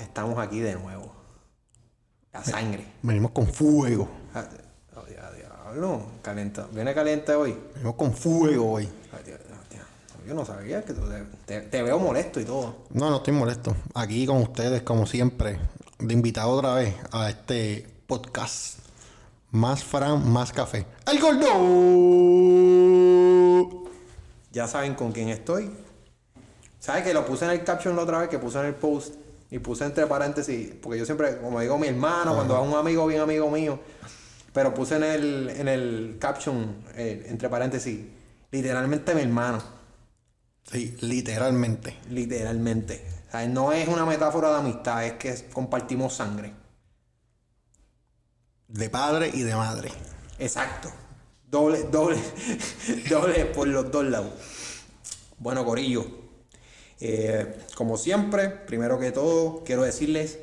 estamos aquí de nuevo. La sangre. Venimos con fuego. Ah, oh, diablo. ¿Viene caliente hoy? Venimos con fuego hoy. Yo no sabía que tú te veo molesto y todo. No, no estoy molesto. Aquí con ustedes, como siempre, de invitado otra vez a este podcast. Más Fran, más café. ¡El gordo! Ya saben con quién estoy. ¿Sabes que lo puse en el caption la otra vez? Que puse en el post. Y puse entre paréntesis. Porque yo siempre, como digo mi hermano, cuando es un amigo bien amigo mío. Pero puse en el, en el caption, eh, entre paréntesis, literalmente mi hermano. Sí, literalmente. Literalmente. O sea, no es una metáfora de amistad, es que compartimos sangre. De padre y de madre. Exacto. Doble, doble, doble por los dos lados. Bueno, Corillo. Eh, como siempre, primero que todo, quiero decirles,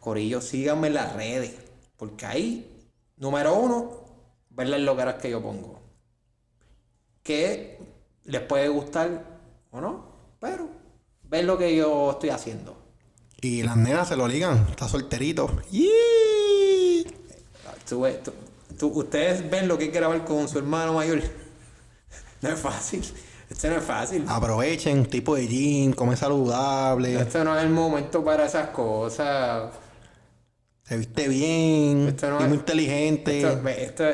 Corillo, síganme en las redes. Porque ahí, número uno, ver las locaras que yo pongo. Que les puede gustar o no, pero ver lo que yo estoy haciendo. Y las nenas se lo ligan. Está solterito. ¡Yee! Tú ves- tú- tú- ustedes ven lo que hay que grabar con su hermano mayor. No es fácil. Este no es fácil. Aprovechen, tipo de gym, come saludable, Este no es el momento para esas cosas. se viste bien, Esto no es muy inteligente, Esto- esto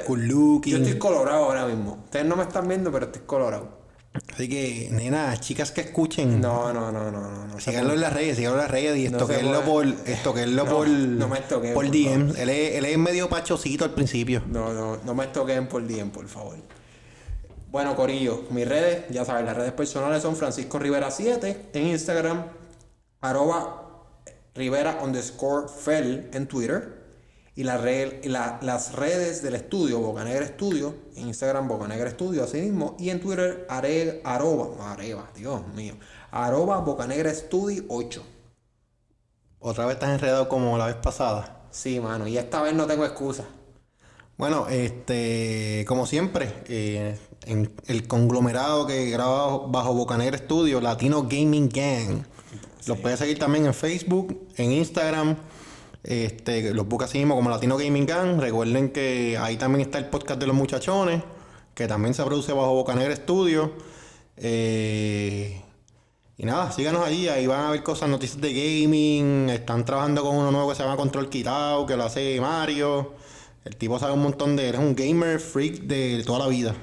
yo estoy colorado ahora mismo. Ustedes no me están viendo, pero estoy colorado. Así que, nena, chicas que escuchen, No, no, no, no, no. no síganlo en las redes, síganlo en las redes y estoquenlo por, estoquenlo No, por, no me estoquen, por DM. Él es, él es medio pachocito al principio. No, no, no me toquen por DM, por favor. Bueno, Corillo, mis redes, ya saben, las redes personales son Francisco Rivera 7 en Instagram, arroba Rivera underscore Fel en Twitter. Y, la red- y la- las redes del estudio, Bocanegra Estudio, en Instagram Bocanegra Estudio, así mismo, y en Twitter, are, arroba, areva, Dios mío, arroba Bocanegra Estudio 8. Otra vez estás enredado como la vez pasada. Sí, mano, y esta vez no tengo excusa. Bueno, este, como siempre, eh, en el conglomerado que graba bajo Bocanegra Studio, Latino Gaming Gang. Los puedes seguir también en Facebook, en Instagram. Este, los busca así mismo como Latino Gaming Gang. Recuerden que ahí también está el podcast de los muchachones, que también se produce bajo Bocanegra Studio. Eh, y nada, síganos allí, ahí van a ver cosas, noticias de gaming. Están trabajando con uno nuevo que se llama Control Quitado, que lo hace Mario. El tipo sabe un montón de. Eres un gamer freak de toda la vida.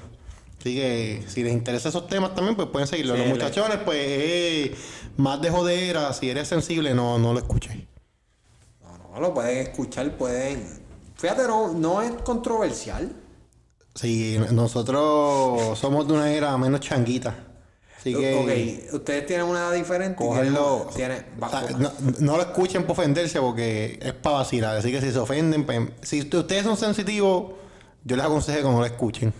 Así que si les interesa esos temas también, pues pueden seguirlo. Sí, Los muchachones, pues eh, más de jodera. Si eres sensible, no, no lo escuches. No, no, lo pueden escuchar, pueden. Fíjate, no, no es controversial. Sí, nosotros somos de una era menos changuita. Así que. Ok, ustedes tienen una edad diferente. y Cógenlo. tienen- tienen- no, no lo escuchen por ofenderse porque es para vacilar. Así que si se ofenden, pues, si ustedes son sensitivos, yo les aconsejo que no lo escuchen.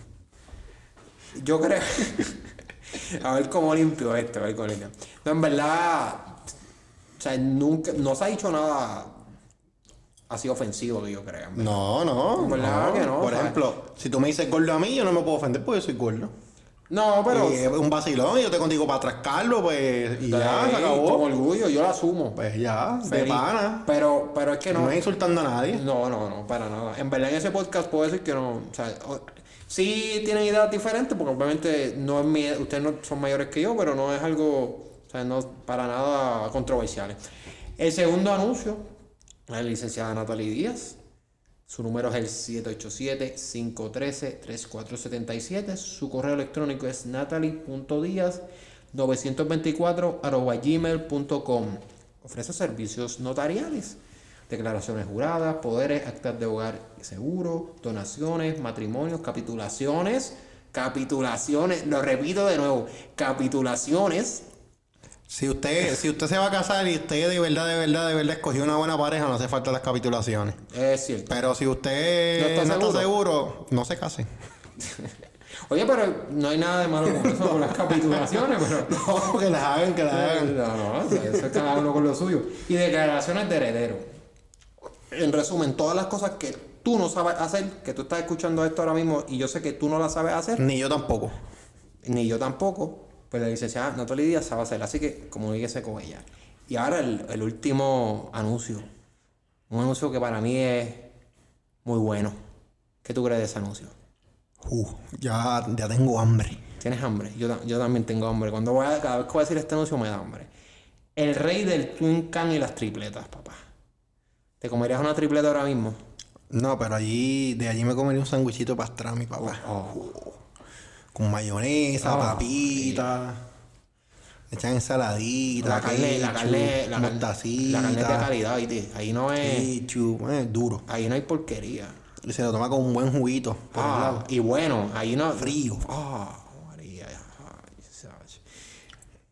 Yo creo. a ver cómo limpio esto, a ver cómo limpio. No, en verdad. O sea, nunca. No se ha dicho nada así ofensivo que yo creo. en verdad. No, no. ¿Verdad que no? Por ¿sabes? ejemplo, si tú me dices gordo a mí, yo no me puedo ofender porque yo soy gordo. No, pero. Y es un vacilón y yo te contigo para atrascarlo, pues. Y ya, Sí, se Con acabó. orgullo, yo lo asumo. Pues ya, de pana. Pero, pero es que No no. es insultando a nadie. No, no, no, para nada. En verdad en ese podcast puedo decir que no, o sea, sí tienen ideas diferentes porque obviamente no es mi, ustedes no son mayores que yo, pero no es algo, o sea, no para nada controversial. El segundo anuncio, la licenciada Natalie Díaz. Su número es el 787-513-3477. Su correo electrónico es natalie.díaz924 gmail.com. Ofrece servicios notariales, declaraciones juradas, poderes, actas de hogar y seguro, donaciones, matrimonios, capitulaciones, capitulaciones, lo repito de nuevo, capitulaciones. Si usted, si usted se va a casar y usted de verdad, de verdad, de verdad escogió una buena pareja, no hace falta las capitulaciones. Es cierto. Pero si usted ¿No no está está, seguro? seguro, no se case. Oye, pero no hay nada de malo con eso, con las capitulaciones, pero... No, que las hagan, que las hagan. No, no, eso es cada uno con lo suyo. Y declaraciones de heredero. en resumen, todas las cosas que tú no sabes hacer, que tú estás escuchando esto ahora mismo y yo sé que tú no las sabes hacer, Ni yo tampoco. ni yo tampoco, pues la licenciada Natalie Díaz sabe hacer. Así que comuníquese con ella. Y ahora el, el último anuncio. Un anuncio que para mí es muy bueno. ¿Qué tú crees de ese anuncio? Uh, ya, ya tengo hambre. ¿Tienes hambre? Yo, yo también tengo hambre. Cuando voy a, cada vez que voy a decir este anuncio me da hambre. El rey del Twin Can y las tripletas, papá. ¿Te comerías una tripleta ahora mismo? No, pero allí, de allí me comería un sándwichito pastrami, papá. Oh. Con mayonesa, Ah, papita. Le echan ensaladita, La carne, la ketchup, carne, la, carne- mostacita, la carne es de calidad, ¿viste? Ahí no es, ketchup, eh, duro. ahí no hay porquería. Y se lo toma con un buen juguito por Ah, lado. y bueno, ahí no. Frío. Ah, María.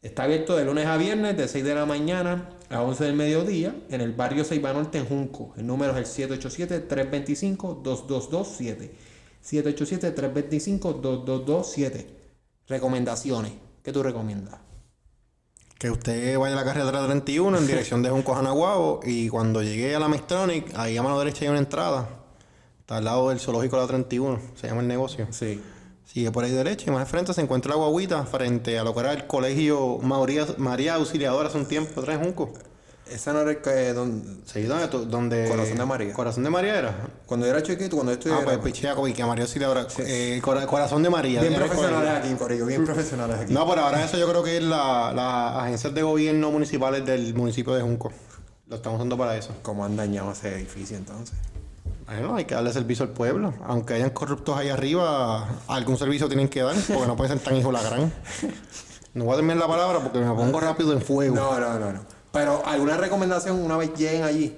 Está abierto de lunes a viernes, de 6 de la mañana a 11 del mediodía, en el barrio Ceiba Norte, en Junco. El número es el 787-325-2227. 787-325-2227. Recomendaciones. ¿Qué tú recomiendas? Que usted vaya a la carretera 31 en dirección de Junco a Janaguabo y cuando llegue a la Mestronic, ahí a mano derecha hay una entrada. Está al lado del zoológico de la 31, se llama el negocio. Sí. Sigue por ahí derecha y más al frente se encuentra la guaguita frente a lo que era el colegio María, María Auxiliadora hace un tiempo, en Junco. Esa no era el que. Donde, Sí, ¿dónde, tú- donde- Corazón de María. Corazón de María era. cuando yo era chiquito, cuando yo Ah, estudiaba. pues pichea como que María Auxiliadora. Eh, Cora- Corazón de María. bien profesionales aquí, Corillo, bien profesionales aquí. No, pero ahora eso yo creo que es la- las agencias de gobierno municipales del municipio de Junco. Lo estamos usando para eso. ¿Cómo han dañado ese edificio entonces? Bueno, hay que darle servicio al pueblo. Aunque hayan corruptos ahí arriba, algún servicio tienen que dar, porque no pueden ser tan hijo la gran. No voy a terminar la palabra porque me pongo rápido en fuego. No, no, no, no. Pero alguna recomendación una vez lleguen allí.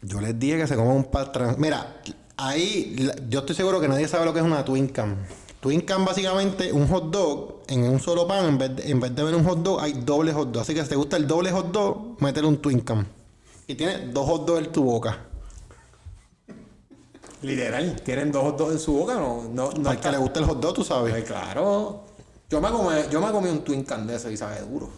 Yo les dije que se coman un pastrami. Mira, ahí la- yo estoy seguro que nadie sabe lo que es una Twin Cam. Twin Cam básicamente un hot dog en un solo pan, en vez de, en vez de ver un hot dog, hay doble hot dog. Así que si te gusta el doble hot dog, métele un Twin Cam. Y tiene dos hot dogs en tu boca. Literal, tienen dos hot dogs en su boca, no, no, no Al que le gusta el hot dog, tú sabes. Ay, claro. Yo me comí, yo me comí un Twin Can de eso y sabe duro.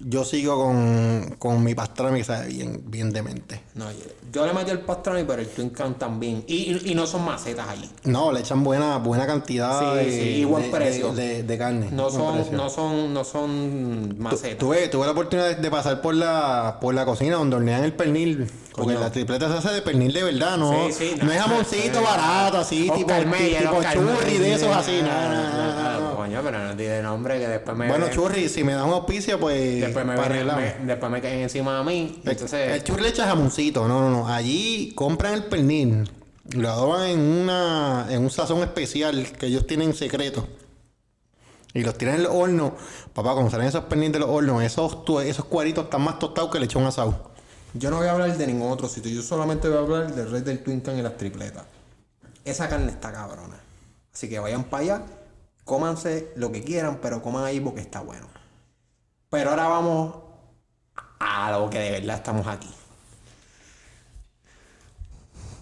Yo sigo con, con mi pastrami que sabe bien, bien demente. No, yo, yo le metí el pastrami, pero el Twin Can también. Y, y, y no son macetas allí. No, le echan buena, buena cantidad Sí, de, sí, y buen de- precio. de, de- de carne. No son, no son, no son macetas. Tuve, tuve la oportunidad de, de pasar por la, por la cocina donde hornean el pernil. Porque Coño. la tripleta se hace de pernil de verdad, ¿no? Sí, sí, no no, es jamoncito sí. barato, así, tipo, Mayer, tipo Oscar churri de esos así. No, no, no, no, no. Coño, pero no tiene nombre que después me. Bueno, churri, si me dan un auspicio, pues. Después me, viene- me- después me caen encima a mí. El- Entonces. El churri le echa jamoncito, no, no, no. Allí compran el pernil, lo adoban en una, en un sazón especial que ellos tienen secreto. Y los tiran en el horno. Papá, cuando salen esos perniles de los hornos, esos, esos cuadritos están más tostados que lechón asado. Yo no voy a hablar de ningún otro sitio, yo solamente voy a hablar del rey del Twin Can y las tripletas. Esa carne está cabrona. Así que vayan para allá, cómanse lo que quieran, pero coman ahí porque está bueno. Pero ahora vamos a lo que de verdad estamos aquí.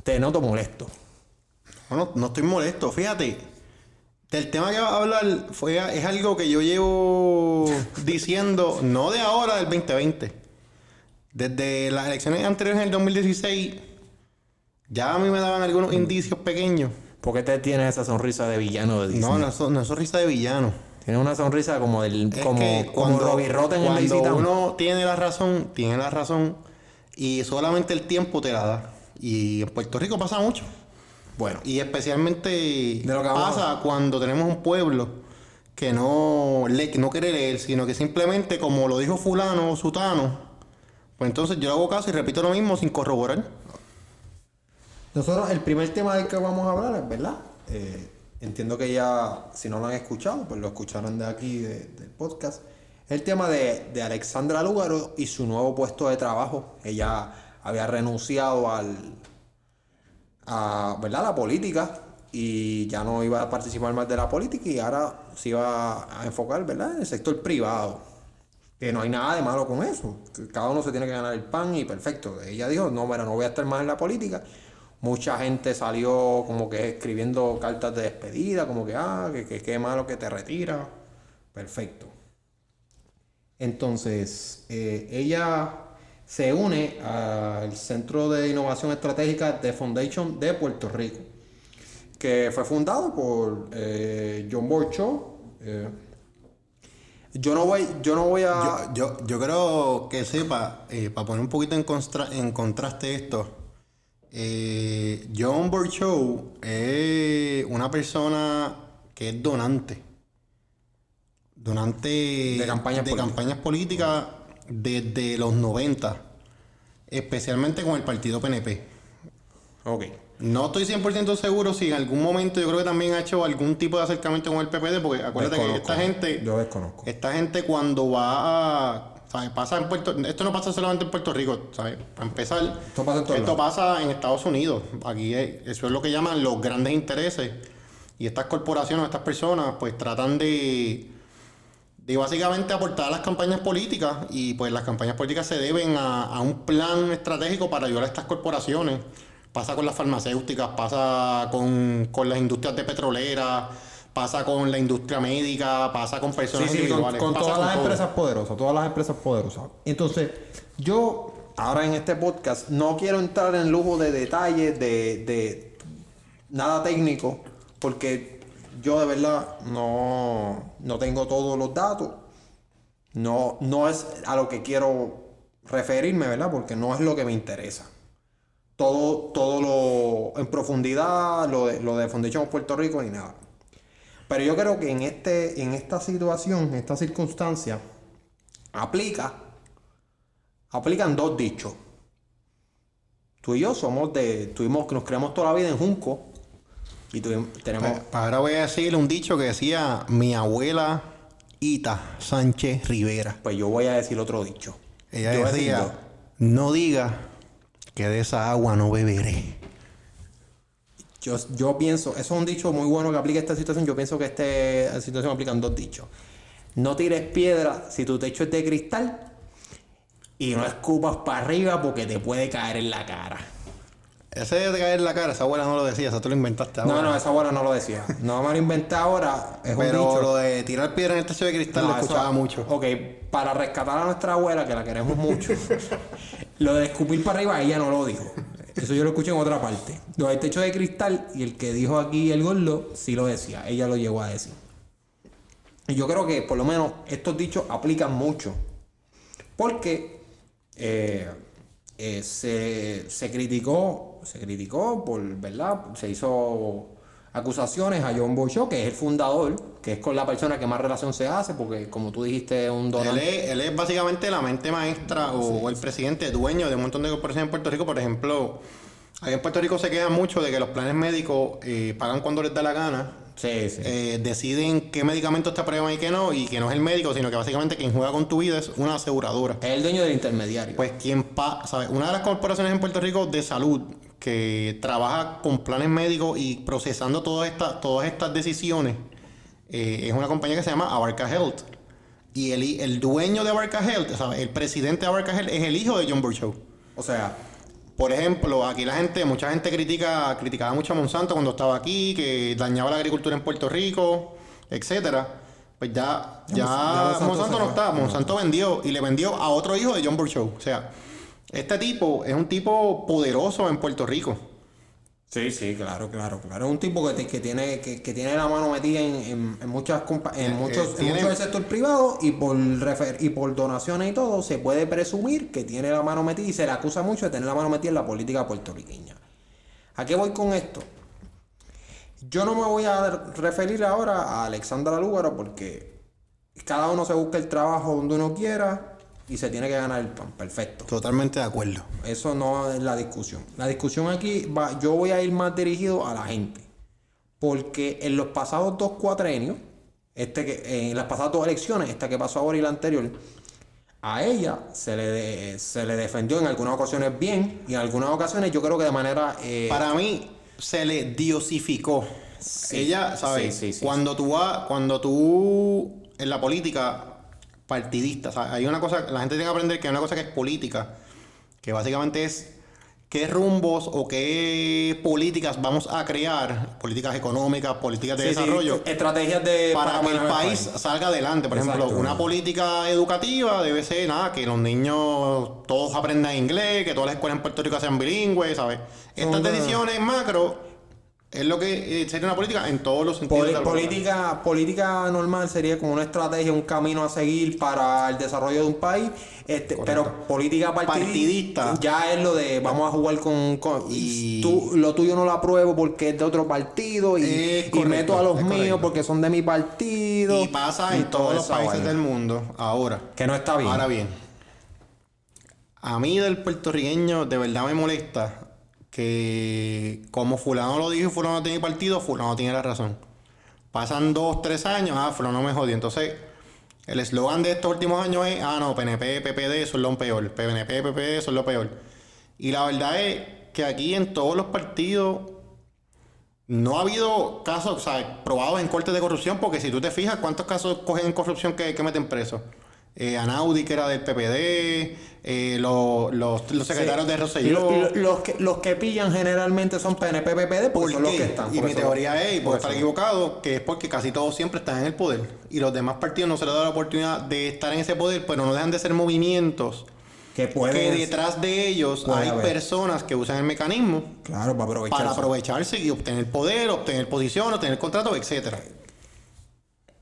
Te noto molesto. No, no, no estoy molesto, fíjate. Del tema que va a hablar fue, es algo que yo llevo diciendo, no de ahora, del 2020. Desde las elecciones anteriores en el 2016, ya a mí me daban algunos indicios pequeños. ¿Por qué te tienes esa sonrisa de villano de Disney? No, no, es- no es sonrisa de villano. Tienes una sonrisa como del Es como, que como Robbie Rotten en cuando uno tiene la razón, tiene la razón y solamente el tiempo te la da. Y en Puerto Rico pasa mucho. Bueno, Y especialmente lo que pasa cuando tenemos un pueblo que no, le, no quiere leer, sino que simplemente, como lo dijo fulano o sutano, pues entonces yo hago caso y repito lo mismo sin corroborar. Nosotros, el primer tema del que vamos a hablar es verdad. Eh, entiendo que ya, si no lo han escuchado, pues lo escucharon de aquí, de- del podcast. El tema de, de Alexandra Lúgaro y su nuevo puesto de trabajo. Ella había renunciado al, a ¿verdad? la política y ya no iba a participar más de la política y ahora se iba a enfocar ¿verdad? en el sector privado. Que no hay nada de malo con eso. que Cada uno se tiene que ganar el pan y perfecto. Ella dijo, no, mira, no voy a estar más en la política. Mucha gente salió como que escribiendo cartas de despedida, como que, ah, que que qué malo que te retira. Perfecto. Entonces, eh, ella se une al Centro de Innovación Estratégica de Foundation de Puerto Rico, que fue fundado por eh, John Borcho. Eh, yo no voy, yo no voy a. Yo, yo, yo creo que sepa, eh, para poner un poquito en, constra- en contraste esto, eh, John Borchow es una persona que es donante. Donante De campañas de políticas. campañas políticas desde los 90, especialmente con el partido PNP. Ok. No estoy 100% seguro si en algún momento yo creo que también ha hecho algún tipo de acercamiento con el PPD, porque acuérdate que esta gente, Yo desconozco. esta gente cuando va a, ¿sabes? Pasa en Puerto, esto no pasa solamente en Puerto Rico, ¿sabes? Para empezar, Esto pasa en esto lados. pasa en Estados Unidos. Aquí es- eso es lo que llaman los grandes intereses. Y estas corporaciones, estas personas, pues tratan de, de básicamente aportar a las campañas políticas. Y pues las campañas políticas se deben a, a un plan estratégico para ayudar a estas corporaciones. Pasa con las farmacéuticas, pasa con, con las industrias de petroleras, pasa con la industria médica, pasa con Sí, personas sí, con, individuales. con todas con las todo. empresas poderosas, todas las empresas poderosas. Entonces, yo ahora en este podcast no quiero entrar en lujo de detalles, de, de nada técnico, porque yo de verdad no, no tengo todos los datos. No, no es a lo que quiero referirme, ¿verdad? Porque no es lo que me interesa. Todo, todo lo en profundidad, lo de, lo de Foundation Puerto Rico ni nada. Pero yo creo que en, este, en esta situación, en esta circunstancia, aplica, aplican dos dichos. Tú y yo somos de, tuvimos, nos creamos toda la vida en Junco y tuvimos, tenemos, ahora voy a decir un dicho que decía mi abuela Ita Sánchez Rivera. pues yo voy a decir otro dicho. Ella Yo decía, no diga que de esa agua no beberé. Yo, yo pienso, eso es un dicho muy bueno que aplica esta situación. Yo pienso que esta situación aplican dos dichos. No tires piedra si tu techo es de cristal y no escupas para arriba porque te puede caer en la cara. Ese de caer en la cara, esa abuela no lo decía, eso tú lo inventaste ahora. No, no, esa abuela no lo decía. No me lo inventé ahora. Es un Pero dicho. lo de tirar piedra en el techo de cristal No, lo eso- escuchaba mucho. Ok, para rescatar a nuestra abuela, que la queremos mucho, lo de escupir para arriba, ella no lo dijo. Eso yo lo escuché en otra parte. Lo del techo de cristal, y el que dijo aquí el gordo, sí lo decía. Ella lo llegó a decir. Y yo creo que por lo menos estos dichos aplican mucho. Porque eh, eh, se, se criticó, se criticó por, ¿verdad? Se hizo acusaciones a John Boycho, que es el fundador, que es con la persona que más relación se hace, porque como tú dijiste, es un Él donante. es, él es básicamente la mente maestra o el presidente, dueño de un montón de corporaciones en Puerto Rico. Por ejemplo, aquí en Puerto Rico se quejan mucho de que los planes médicos eh, pagan cuando les da la gana. Sí, sí. eh, deciden qué medicamentos te aprueban y qué no, y que no es el médico, sino que básicamente quien juega con tu vida es una aseguradora. es el dueño del intermediario. Pues quien pa ¿sabes? Una de las corporaciones en Puerto Rico de salud que trabaja con planes médicos y procesando todas estas, todas estas decisiones eh, es una compañía que se llama Abarca Health. Y el, el dueño de Abarca Health, ¿sabes? el presidente de Abarca Health es el hijo de John Burchow. o sea, Por ejemplo, aquí la gente, mucha gente critica, criticaba mucho a Monsanto cuando estaba aquí, que dañaba la agricultura en Puerto Rico, etcétera. Pues ya, ya, ya Monsanto no está, Monsanto vendió y le vendió a otro hijo de John Burchow. O sea, este tipo es un tipo poderoso en Puerto Rico. Sí, sí, claro, claro, claro. Es un tipo que, te- que tiene, que, que tiene la mano metida en, en, en muchas en muchos, en Eh, tiene- mucho del sector privado y por refer- y por donaciones y todo, se puede presumir que tiene la mano metida y se le acusa mucho de tener la mano metida en la política puertorriqueña. ¿A qué voy con esto? Yo no me voy a referir ahora a Alexandra Lúgaro porque cada uno se busca el trabajo donde uno quiera y se tiene que ganar el pan. Perfecto. Totalmente de acuerdo. Eso no es la discusión. La discusión aquí va, yo voy a ir más dirigido a la gente. Porque en los pasados dos cuatrenios, este que, en las pasadas dos elecciones, esta que pasó ahora y la anterior, a ella se le, de- se le defendió en algunas ocasiones bien y en algunas ocasiones yo creo que de manera... eh, Para mí se le diosificó. Ella, ¿sabes? sí, sí, sí. cuando tú vas, cuando tú en la política partidista, ¿sabes? hay una cosa, la gente tiene que aprender que hay una cosa que es política, que básicamente es qué rumbos o qué políticas vamos a crear, políticas económicas, políticas de Sí, sí, desarrollo, estrategias de para que el país salga adelante. Por ejemplo, una política educativa debe ser nada, que los niños todos aprendan inglés, que todas las escuelas en Puerto Rico sean bilingües, ¿sabes? Estas decisiones macro es lo que eh, sería una política en todos los sentidos. Poli- de la palabra. política, política normal sería como una estrategia, un camino a seguir para el desarrollo de un país, este, pero política partidista, Partidista. ya es lo de vamos a jugar con, con- Y- tú, lo tuyo no lo apruebo porque es de otro partido y, Es y correcto, meto a los míos correcto. porque son de mi partido Y pasa y en todos los países vaina. del mundo. Ahora. que no está bien. Ahora bien, a mí del puertorriqueño de verdad me molesta que como fulano lo dijo fulano tiene partido, fulano tiene la razón. Pasan dos, tres años, ah, fulano me jodió. Entonces, el eslogan de estos últimos años es, ah, no, PNP, PPD son lo peor. PNP, PPD son lo peor. Y la verdad es que aquí en todos los partidos no ha habido casos, probados en cortes de corrupción, porque si tú te fijas, ¿cuántos casos cogen en corrupción que, que meten preso? Eh, Anaudi, que era del PPD, eh, los, los, los secretarios Sí. de Rosselló. Lo- lo- los, que, los que pillan generalmente son PNP, PPD, porque ¿Por son los qué? que están. Y por mi teoría es, y por puedo estar eso. equivocado, que es porque casi todos siempre están en el poder. Y los demás partidos no se les da la oportunidad de estar en ese poder, pero no dejan de ser movimientos Que pueden. que detrás de ellos hay haber. personas que usan el mecanismo Claro, para aprovechar. para aprovecharse y obtener poder, obtener posición, obtener contratos, etcétera.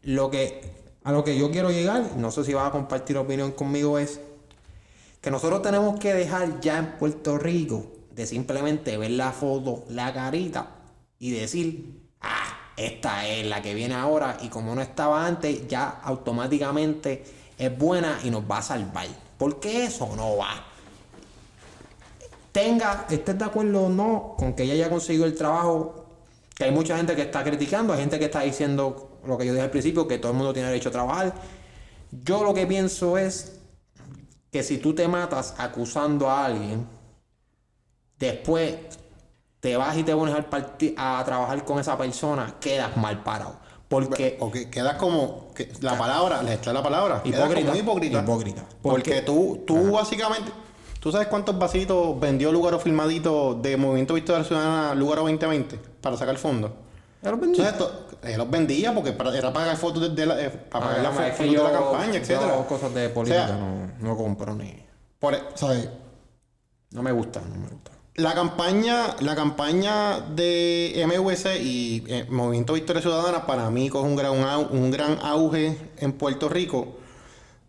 Lo que, a lo que yo quiero llegar, no sé si vas a compartir opinión conmigo, es que nosotros tenemos que dejar ya en Puerto Rico de simplemente ver la foto, la carita y decir, ah, esta es la que viene ahora y como no estaba antes, ya automáticamente es buena y nos va a salvar. Porque eso no va. Tenga, estés de acuerdo o no con que ella haya conseguido el trabajo, que hay mucha gente que está criticando, hay gente que está diciendo lo que yo dije al principio, que todo el mundo tiene derecho a trabajar. Yo lo que pienso es que si tú te matas acusando a alguien, después te vas y te pones al a trabajar con esa persona, quedas mal parado. Porque O que quedas como que la palabra, le está la palabra, Hipócrita. como hipócrita. Hipócrita. Porque Porque- tú, tú básicamente, tú sabes cuántos vasitos vendió Lugaro Filmadito de Movimiento Victoria Ciudadana Lugaro 2020 para sacar fondos. Ya lo vendí. Entonces esto, él los vendía porque para- era para pagar fotos de, de la, eh, para pagar Ah, las fotos de la campaña, etcétera. yo cosas de política O sea, no, no compro ni. Por, e- ¿sabes? No me gusta, no me gusta. La campaña, la campaña de MVC y eh, Movimiento Victoria Ciudadana para mí coge un gran, un gran auge en Puerto Rico.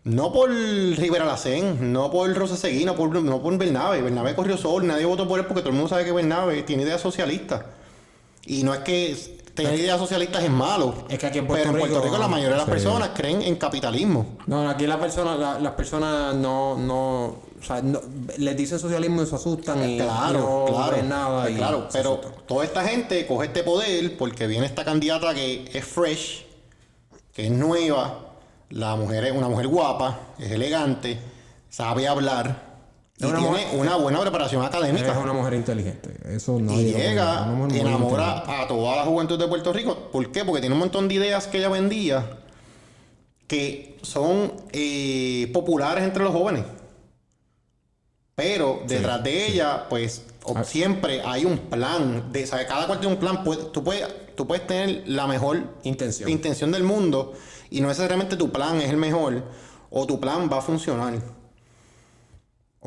No por Rivera Lacén, no por Rosa Seguí, no por, no por Bernabe. Bernabe corrió sol, nadie votó por él porque todo el mundo sabe que Bernabe tiene ideas socialistas. Y no es que tener ideas socialistas es malo. Es que aquí en pero Puerto en Puerto Rico- Rico la mayoría de las sí. personas creen en capitalismo. No, aquí las personas, la- las personas no, no, o sea, no- les dicen socialismo y se asustan y Claro, no claro. ven nada. Y claro, pero asustan. toda esta gente coge este poder porque viene esta candidata que es fresh, que es nueva, la mujer es una mujer guapa, es elegante, sabe hablar y Es una tiene mujer- una buena preparación Es académica. una mujer inteligente. Eso no Y llega, enamora a toda la juventud de Puerto Rico. ¿Por qué? Porque tiene un montón de ideas que ella vendía que son eh, populares entre los jóvenes. Pero detrás de ella, pues o- Ah. siempre hay un plan. De, ¿sabes? Cada cual tiene un plan. Puede- tú, puedes, tú puedes tener la mejor Intención. intención del mundo y no necesariamente tu plan es el mejor o tu plan va a funcionar.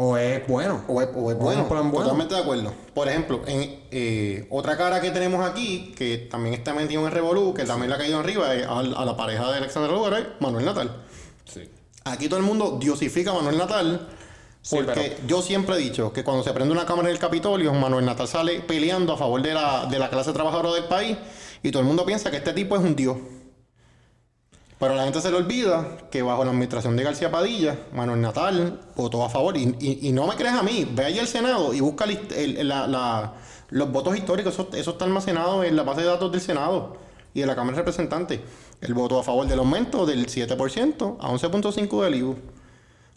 O es bueno. O es, o es O bueno, totalmente de acuerdo. Por ejemplo, en eh, otra cara que tenemos aquí, que también está metido en el Revolú, que también le ha caído arriba, es a, a la pareja de Alexander Lugar, Manuel Natal. Sí. Aquí todo el mundo diosifica a Manuel Natal, Sí, porque yo siempre he dicho que cuando se prende una cámara en el Capitolio, Manuel Natal sale peleando a favor de la, de la clase trabajadora del país, y todo el mundo piensa que este tipo es un dios. Pero la gente se le olvida que bajo la administración de García Padilla, Manuel Natal votó a favor. Y, y- no me crees a mí, ve allí al Senado y busca el- el- los votos históricos. Eso, está almacenado en la base de datos del Senado y de la Cámara de Representantes. Él votó a favor del aumento del 7% a 11.5% del IVU.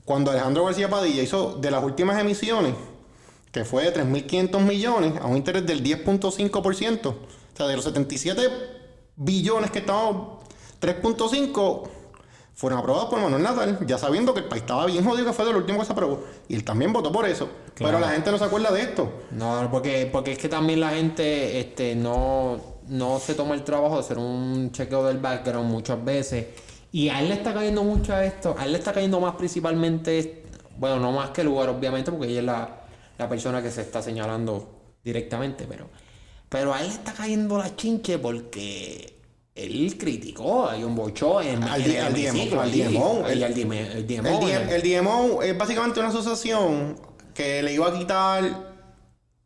Cuando Alejandro García Padilla hizo de las últimas emisiones, que fue de 3.500 millones a un interés del 10.5%, o sea, de los 77 billones que estábamos, 3.5 fueron aprobados por Manuel Natal, ya sabiendo que el país estaba bien jodido que fue de lo último que se aprobó. Y él también votó por eso. Pero la gente no se acuerda de esto. No, porque, porque es que también la gente este, no, no se toma el trabajo de hacer un chequeo del background muchas veces. Y a él le está cayendo mucho a esto. A él le está cayendo más principalmente, bueno, no más que el lugar, obviamente, porque ella es la, la persona que se está señalando directamente, pero, pero a él le está cayendo la chinche porque él criticó a John Bocho en, Al en di- el al hemiciclo DMO, al el- el El, DMO, el- DMO es básicamente una asociación que le iba a quitar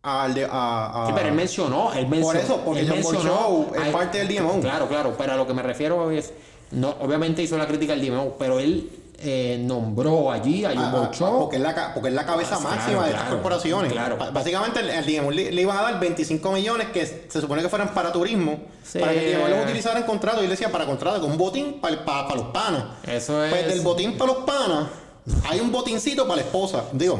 al de, a, a- Sí, pero él mencionó, él mencionó. Por eso, porque él John mencionó- es parte del DMO. Claro, claro, pero a lo que me refiero es, no, obviamente hizo la crítica al DMO, pero él eh, nombró allí a a- Show. porque es la, porque es la cabeza Ah, máxima claro, de estas claro, corporaciones. claro. Básicamente el, DMO le, le iban a dar 25 millones que se supone que fueran para turismo, Sí. para que el DMO los utilizara en contrato. Y él decía para contrato, con un botín para, para, los panas. Eso es. Pues del botín para los panas, hay un botincito para la esposa. Digo,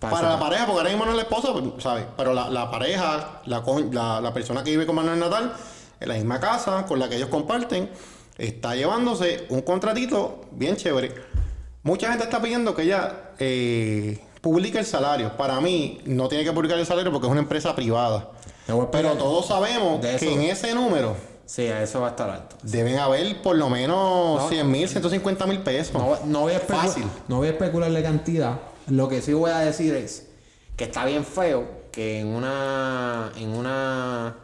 Pa- para la pa- pareja, porque ahora mismo no es la esposa, pues, ¿sabes? Pero la, la pareja, la, la, la persona que vive con Manuel Natal, en la misma casa con la que ellos comparten, está llevándose un contratito bien chévere. Mucha gente está pidiendo que ella eh, publique el salario. Para mí, no tiene que publicar el salario porque es una empresa privada. Pero todos sabemos que eso. en ese número Sí, a eso va a estar alto. deben haber por lo menos No. 100 mil, 150 mil pesos. No, no voy a especular, Fácil. no voy a especularle cantidad. Lo que sí voy a decir es que está bien feo que en una. En una.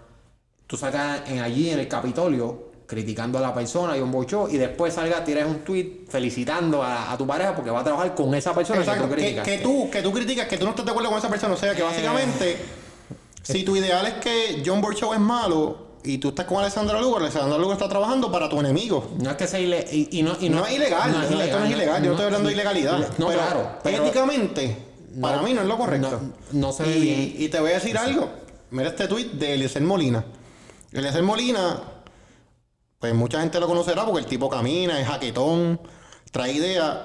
Tú sacas en allí en el Capitolio criticando a la persona y un bocho y después salgas, tires un tweet felicitando a, a tu pareja porque va a trabajar con esa persona Exacto, que tú que, criticas. que tú, que tú criticas, que tú no estás de acuerdo con esa persona. O sea, que Eh. básicamente, si tu ideal es que John Borchow es malo y tú estás con Alessandra Lugo, Alessandra Lugo está trabajando para tu enemigo. No es que sea ilegal. Y, y no, y No, es ilegal, esto no es ilegal, yo no estoy hablando de ilegalidad. No, pero claro. pero- éticamente, para mí no es lo correcto. No, no se ve y, bien. y te voy a decir algo. Mira este tweet de Eliezer Molina. Eliezer Molina, pues mucha gente lo conocerá porque el tipo camina, es jaquetón, trae ideas.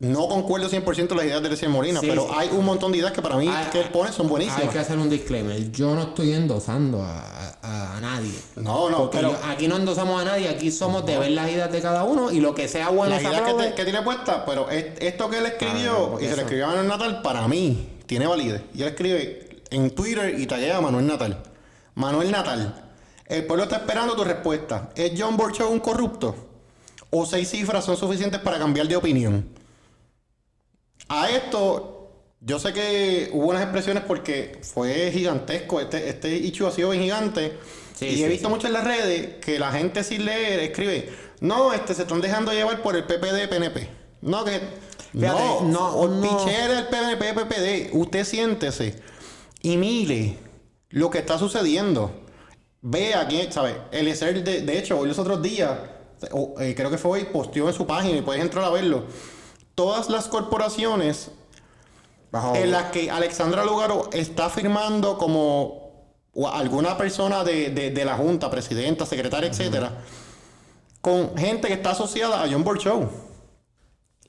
No concuerdo 100% las ideas de Eliezer Molina, Sí, pero sí. hay un montón de ideas que para mí Hay- que él pone son Hay buenísimas. que hacer un disclaimer. Yo no estoy endosando a, a- a nadie. No, no, pero yo- aquí no endosamos a nadie, aquí somos de ver las ideas de cada uno y lo que sea bueno las ideas que, te- que tiene puesta, pero es- esto que él Ah, escribió y se lo escribió a Manuel Natal, para mí tiene validez. Y él escribe en Twitter y taguea a Manuel Natal. Manuel Natal, el pueblo está esperando tu respuesta. ¿Es John Borchow un corrupto? ¿O seis cifras son suficientes para cambiar de opinión? A esto, yo sé que hubo unas expresiones porque fue gigantesco. Este, este issue ha sido bien gigante. Sí, y sí, he visto sí. mucho en las redes que la gente sin leer escribe, no, este se están dejando llevar por el PPD PNP. No, que Fíjate, no, no, no. pichera del PNP PPD. Usted siéntese y mire lo que está sucediendo. Vea quién, ¿sabe? Eliezer, de, de hecho, hoy los otros días, o, eh, creo que fue hoy, posteó en su página y puedes entrar a verlo. Todas las corporaciones Bajo- en las que Alexandra Lugaro está firmando como alguna persona de, de- de la Junta, presidenta, secretaria, etcétera, con gente que está asociada a John Borchow.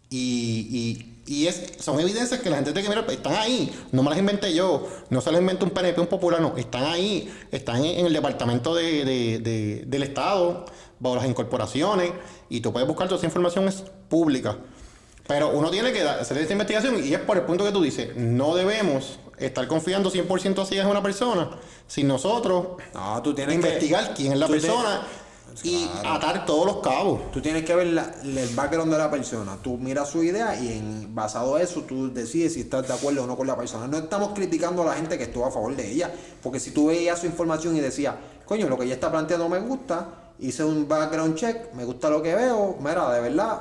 Y, y, y es, son evidencias que la gente tiene que mirar, están ahí, no me las inventé yo, no se las inventó un PNP, un popular, no, están ahí, están en, el departamento de, de- de- del Estado, bajo las incorporaciones, y tú puedes buscar toda esa información, es pública. Pero uno tiene que hacer esta investigación y es por el punto que tú dices, no debemos estar confiando 100% así en una persona, sin nosotros No, tú tienes investigar que, quién es la te- persona y atar todos los cabos. Tú tienes que ver el background de la persona. Tú miras su idea y en, basado en eso tú decides si estás de acuerdo o no con la persona. No estamos criticando a la gente que estuvo a favor de ella. Porque si tú veías su información y decías, coño, lo que ella está planteando me gusta, hice un background check, me gusta lo que veo, mira, de verdad,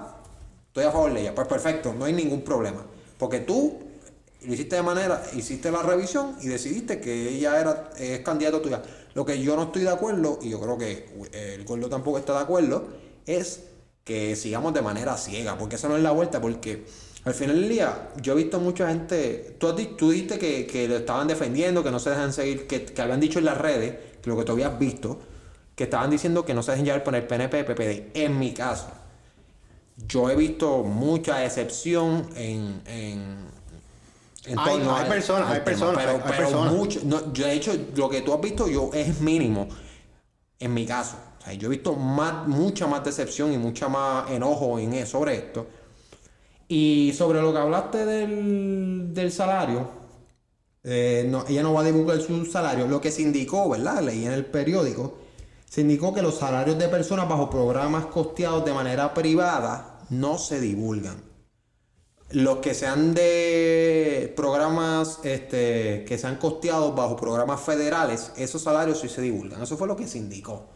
estoy a favor de ella. Pues perfecto, no hay ningún problema. Porque tú lo hiciste de manera, hiciste la revisión y decidiste que ella era es candidato tuya. Lo que yo no estoy de acuerdo, y yo creo que eh, el gordo tampoco está de acuerdo, es que sigamos de manera ciega, porque eso no es la vuelta, porque al final del día yo he visto mucha gente, tú, tú dijiste que, que lo estaban defendiendo, que no se dejan seguir, que, que habían dicho en las redes, que lo que tú habías visto, que estaban diciendo que no se dejen llevar por el PNP, PPD. En mi caso, yo he visto mucha excepción en, en, en Hay- torno hay al- personas, hay personas, pero, hay- hay pero personas. mucho, no, yo de hecho lo que tú has visto yo es mínimo en mi caso. O sea, yo he visto más, mucha más decepción y mucha más enojo en, sobre esto. Y sobre lo que hablaste del, del salario, eh, no, ella no va a divulgar su salario. Lo que se indicó, ¿verdad? Leí en el periódico, se indicó que los salarios de personas bajo programas costeados de manera privada no se divulgan. Los que sean de programas este, que sean costeados bajo programas federales, esos salarios sí se divulgan. Eso fue lo que se indicó.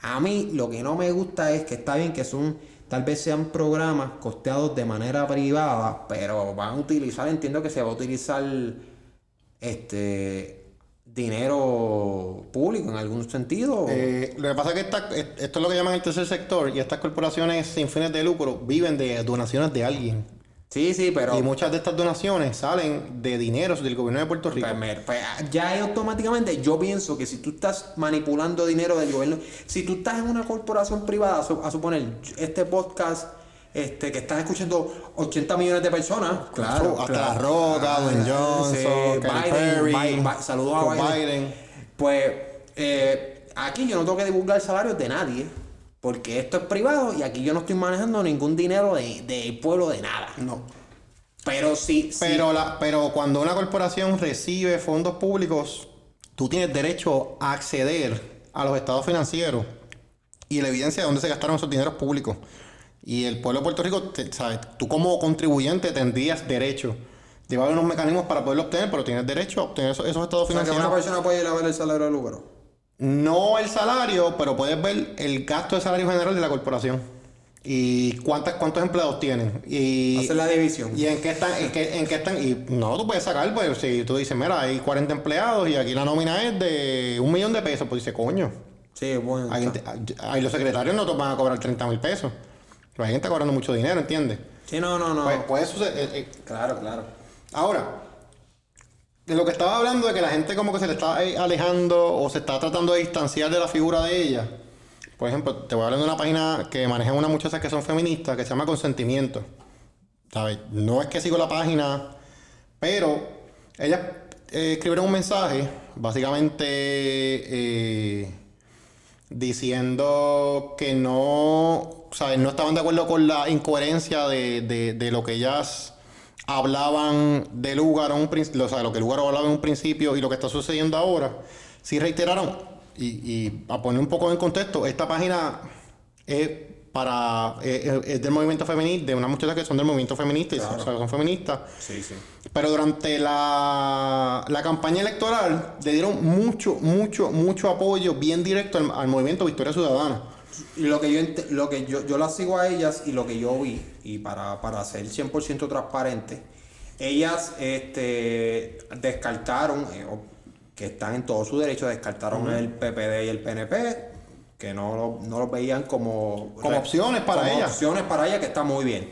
A mí lo que no me gusta es que está bien que son, tal vez sean programas costeados de manera privada, pero van a utilizar, entiendo que se va a utilizar este dinero público en algún sentido. Eh, lo que pasa es que esto es lo que llaman el tercer sector y estas corporaciones sin fines de lucro viven de donaciones de alguien. Sí, sí, pero Y muchas de estas donaciones salen de dineros del gobierno de Puerto Rico. Pues, pues, ya ahí automáticamente yo pienso que si tú estás manipulando dinero del gobierno, si tú estás en una corporación privada, a su- a suponer este podcast este, que están escuchando 80 millones de personas, claro, hasta claro. La Roca, Dwayne Sí, Johnson, Perry, Biden, Biden, saludos a Biden. Biden. Pues eh, aquí yo no tengo que divulgar salarios de nadie. Porque esto es privado y aquí yo no estoy manejando ningún dinero de- del pueblo de nada. No. Pero sí. Pero, la, pero cuando una corporación recibe fondos públicos, tú tienes derecho a acceder a los estados financieros y la evidencia de dónde se gastaron esos dineros públicos. Y el pueblo de Puerto Rico, te- ¿sabes? tú como contribuyente tendrías derecho. Debe haber unos mecanismos para poderlo obtener, pero tienes derecho a obtener esos, esos estados O sea, que financieros. una persona puede ir a ver el salario de lucro. No el salario, pero puedes ver el gasto de salario general de la corporación. Y cuántas, cuántos empleados tienen. Y, Hacer la división. y en qué están, en qué, en qué están. Y no, tú puedes sacar, pues si tú dices, mira, hay 40 empleados y aquí la nómina es de un millón de pesos, pues dice, coño. Sí, bueno. Hay, gente- hay- los secretarios no te van a cobrar 30 mil pesos. Pero hay gente cobrando mucho dinero, ¿entiendes? Sí, no, no, no. Pues, puede suceder. eh, eh, claro, claro. Ahora, de lo que estaba hablando de que la gente como que se le está alejando o se está tratando de distanciar de la figura de ella. Por ejemplo, te voy a hablar de una página que manejan unas muchachas que son feministas que se llama Consentimiento. ¿Sabes? No es que sigo la página, pero ellas eh, escribieron un mensaje, básicamente eh, diciendo que no, ¿sabes? No estaban de acuerdo con la incoherencia de- de lo que ellas hablaban de lugar un principio, o sea, lo que lugar hablaba en un principio y lo que está sucediendo ahora. Sí reiteraron, y, y a poner un poco en contexto, esta página es para es del movimiento feminista, de unas muchachas que son del movimiento feminista y son- Claro. o sea, son feministas. Sí, sí. Pero durante la, la campaña electoral le dieron mucho, mucho, mucho apoyo bien directo al, al movimiento Victoria Ciudadana. Lo que yo lo que yo, yo las sigo a ellas y lo que yo vi, y para, para ser 100% transparente, ellas este, descartaron, eh, que están en todo su derecho, descartaron el PPD y el PNP, que no, lo- no los veían como, Como opciones para como ellas. opciones para ellas, que está muy bien.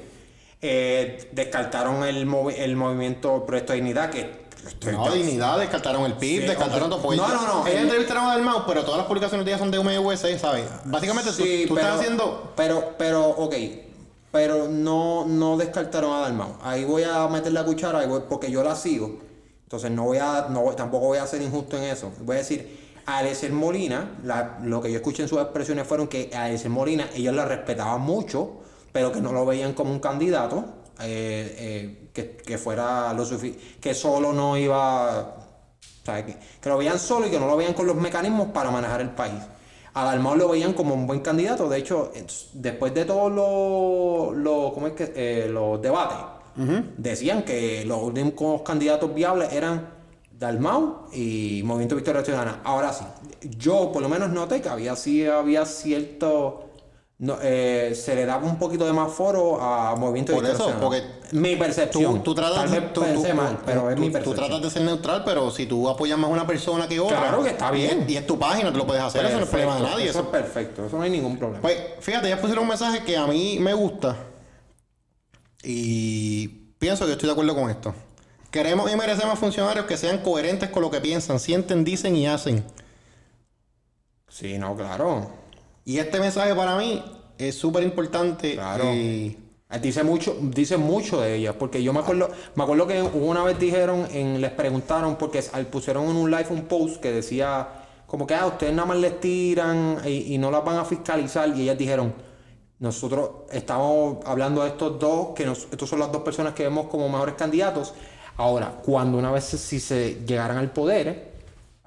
Eh, descartaron el, movi- el movimiento Proyecto de Dignidad, que No, dignidad, descartaron el PIB, Sí, descartaron todo. pues, No, no, no, Ellas el- entrevistaron a Dalmau, pero todas las publicaciones de ellas son de UMUSA, ¿sabes? Básicamente Sí, tú, pero, estás haciendo... Pero, pero, ok. Pero no, no descartaron a Dalmau. Ahí voy a meter la cuchara ahí voy- porque yo la sigo. Entonces no voy a, no, tampoco voy a ser injusto en eso. Voy a decir, a Molina, la- lo que yo escuché en sus expresiones fueron que a Molina ellos la respetaban mucho, pero que no lo veían como un candidato eh, eh, que, que fuera lo sufi- que solo no iba o sea, que, que lo veían solo y que no lo veían con los mecanismos para manejar el país. A Dalmau lo veían como un buen candidato. De hecho, es- después de todos los los- ¿cómo es que? Eh, los debates, decían que los únicos candidatos viables eran Dalmau y Movimiento Victoria Ciudadana. Ahora sí, yo por lo menos noté que había, sí, había cierto... no, eh, se le daba un poquito de más foro a Movimiento Por eso, porque mi percepción. tú tratas, vez tú- tú- mal, pero es mi tú tratas de ser neutral, pero si tú apoyas más a una persona que otra... Claro que está bien. Y, y es tu página, tú lo puedes hacer, eso no es problema de nadie. Eso Eso, es perfecto, eso no hay ningún problema. Pues fíjate, ya pusieron un mensaje que a mí me gusta y pienso que estoy de acuerdo con esto. Queremos y merecemos funcionarios que sean coherentes con lo que piensan, sienten, dicen y hacen. sí, no, claro. Y este mensaje para mí es súper importante. Claro. eh, Dice mucho, dice mucho de ellas, porque yo me acuerdo, me acuerdo que una vez dijeron, en, les preguntaron, porque al- pusieron en un live un post que decía como que ah, ustedes nada más les tiran y, y no las van a fiscalizar. Y ellas dijeron, nosotros estamos hablando de estos dos, que nos, estos son las dos personas que vemos como mejores candidatos. Ahora, cuando una vez si se llegaran al poder,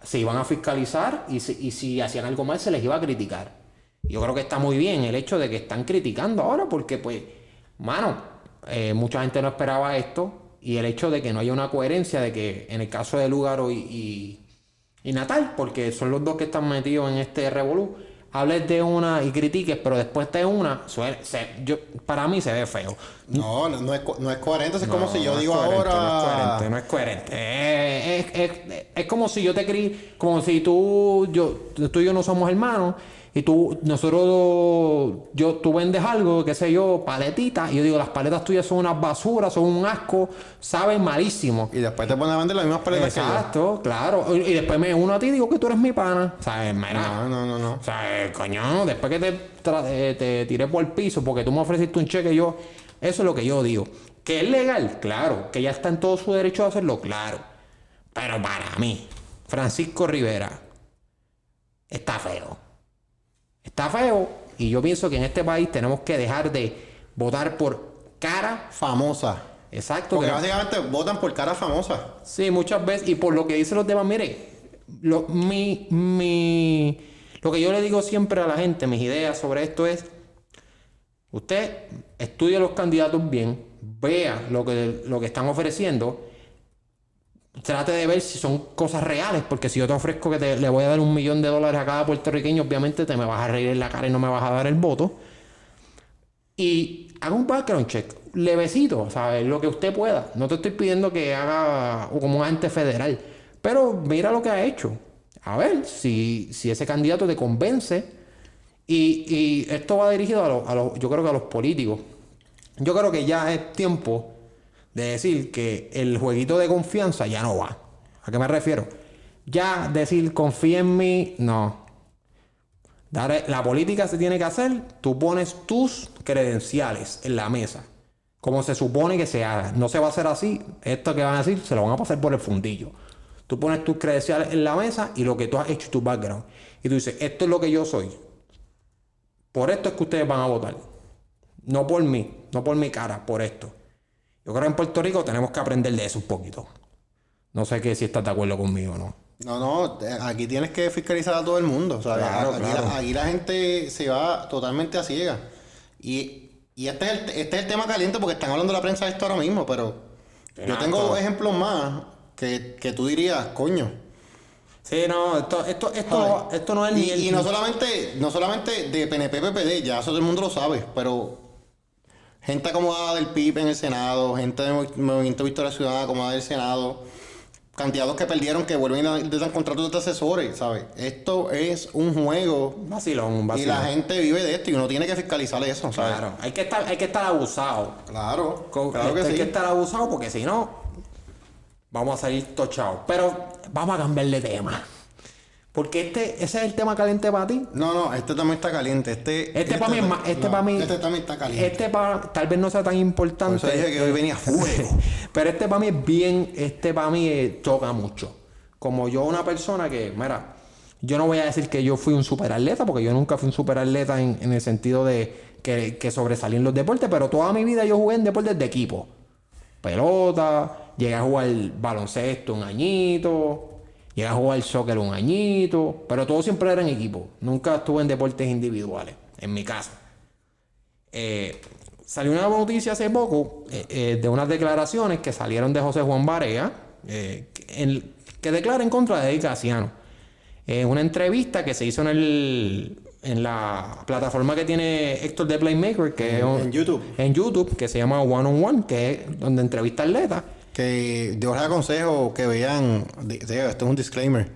se iban a fiscalizar y, si- y si hacían algo mal se les iba a criticar. Yo creo que está muy bien el hecho de que están criticando ahora porque, pues, mano, eh, mucha gente no esperaba esto y el hecho de que no haya una coherencia de que en el caso de Lugaro y, y, y Natal, porque son los dos que están metidos en este revolú, hables de una y critiques, pero después de una, suele- se- yo, para mí se ve feo. No, no, no es, no es coherente. Es como si yo digo coherente, ahora. No es coherente, no es coherente. Eh, Es, es- es como si yo te crié, como si tú, yo, tú y yo no somos hermanos, y tú, nosotros, yo, tú vendes algo, qué sé yo, paletitas, y yo digo, las paletas tuyas son unas basuras, son un asco, saben malísimo. Y después te pones a vender las mismas paletas que yo. Exacto, claro. Y y después me uno a ti y digo que tú eres mi pana. ¿Sabes? Mira. No, no, no, no. O sea, eh, coño, después que te, tra- eh, te tiré por el piso porque tú me ofreciste un cheque, yo. Eso es lo que yo digo. Que es legal, claro. Que ya está en todo su derecho de hacerlo, claro. Pero para mí, Francisco Rivera, está feo. Está feo. Y yo pienso que en este país tenemos que dejar de votar por cara. Famosa. Exacto. Porque que- básicamente votan por cara famosa. Sí, muchas veces. Y por lo que dicen los demás, mire, lo, mi, mi, lo que yo le digo siempre a la gente, mis ideas sobre esto es, usted estudie los candidatos bien, vea lo que, lo que están ofreciendo, trate de ver si son cosas reales, porque si yo te ofrezco que te- le voy a dar un millón de dólares a cada puertorriqueño, obviamente te me vas a reír en la cara y no me vas a dar el voto. Y haga un background check, levecito, ¿sabes? Lo que usted pueda. No te estoy pidiendo que haga como un agente federal, pero mira lo que ha hecho. A ver si, si ese candidato te convence. Y, y esto va dirigido a los, a los- yo creo que a los políticos. Yo creo que ya es tiempo de decir que el jueguito de confianza ya no va. ¿A qué me refiero? Ya decir confía en mí, no. La política se tiene que hacer, tú pones tus credenciales en la mesa, como se supone que se haga. No se va a hacer así, esto que van a decir se lo van a pasar por el fundillo. Tú pones tus credenciales en la mesa y lo que tú has hecho, tu background. Y tú dices, esto es lo que yo soy. Por esto es que ustedes van a votar. No por mí, no por mi cara, por esto. Yo creo que en Puerto Rico tenemos que aprender de eso un poquito. No sé que si estás de acuerdo conmigo o no. No, no, aquí tienes que fiscalizar a todo el mundo. O sea, Claro, aquí, claro. La, aquí la gente se va totalmente a ciega. Y, y este, es el, este es el tema caliente porque están hablando de la prensa de esto ahora mismo, pero yo tengo ejemplos más que, que tú dirías, coño. Sí, no, esto, esto, esto, no, esto no es ni el... y no solamente, no solamente de PNP, PPD, ya eso todo el mundo lo sabe, pero gente acomodada del PIB en el Senado, gente del Movi- Movimiento Victoria Ciudadana acomodada del Senado, candidatos que perdieron que vuelven le dan contratos de asesores, ¿sabes? Esto es un juego Un vacilón, un y vacilón. la gente vive de esto y uno tiene que fiscalizar eso, ¿sabes? Claro, hay que estar, hay que estar abusado. Claro, que hay sí. que estar abusado porque si no, vamos a salir tochados. Pero vamos a cambiar de tema. Porque este, ese es el tema caliente para ti. No, no, este también está caliente. Este, Este para mí es más, este no, para mí. Este también está caliente. Este para, tal vez no sea tan importante. Por eso dije que hoy venía fuego. Pero este para mí es bien, este para mí eh, choca mucho. Como yo, una persona que, mira, yo no voy a decir que yo fui un superatleta, porque yo nunca fui un superatleta en, en el sentido de que, que sobresalí en los deportes, pero toda mi vida yo jugué en deportes de equipo. Pelota, llegué a jugar baloncesto un añito, llegué a jugar soccer un añito, pero todo siempre era en equipo. Nunca estuve en deportes individuales, en mi casa. Eh, salió una noticia hace poco eh, eh, de unas declaraciones que salieron de José Juan Barea, que- en- que declara en contra de Eddie Casiano. Una entrevista que se hizo en el en la plataforma que tiene Héctor de Playmaker, que es un- en YouTube. en YouTube, que se llama One on One, que es donde entrevista atletas. Que yo les aconsejo que vean, di- digo, esto es un disclaimer,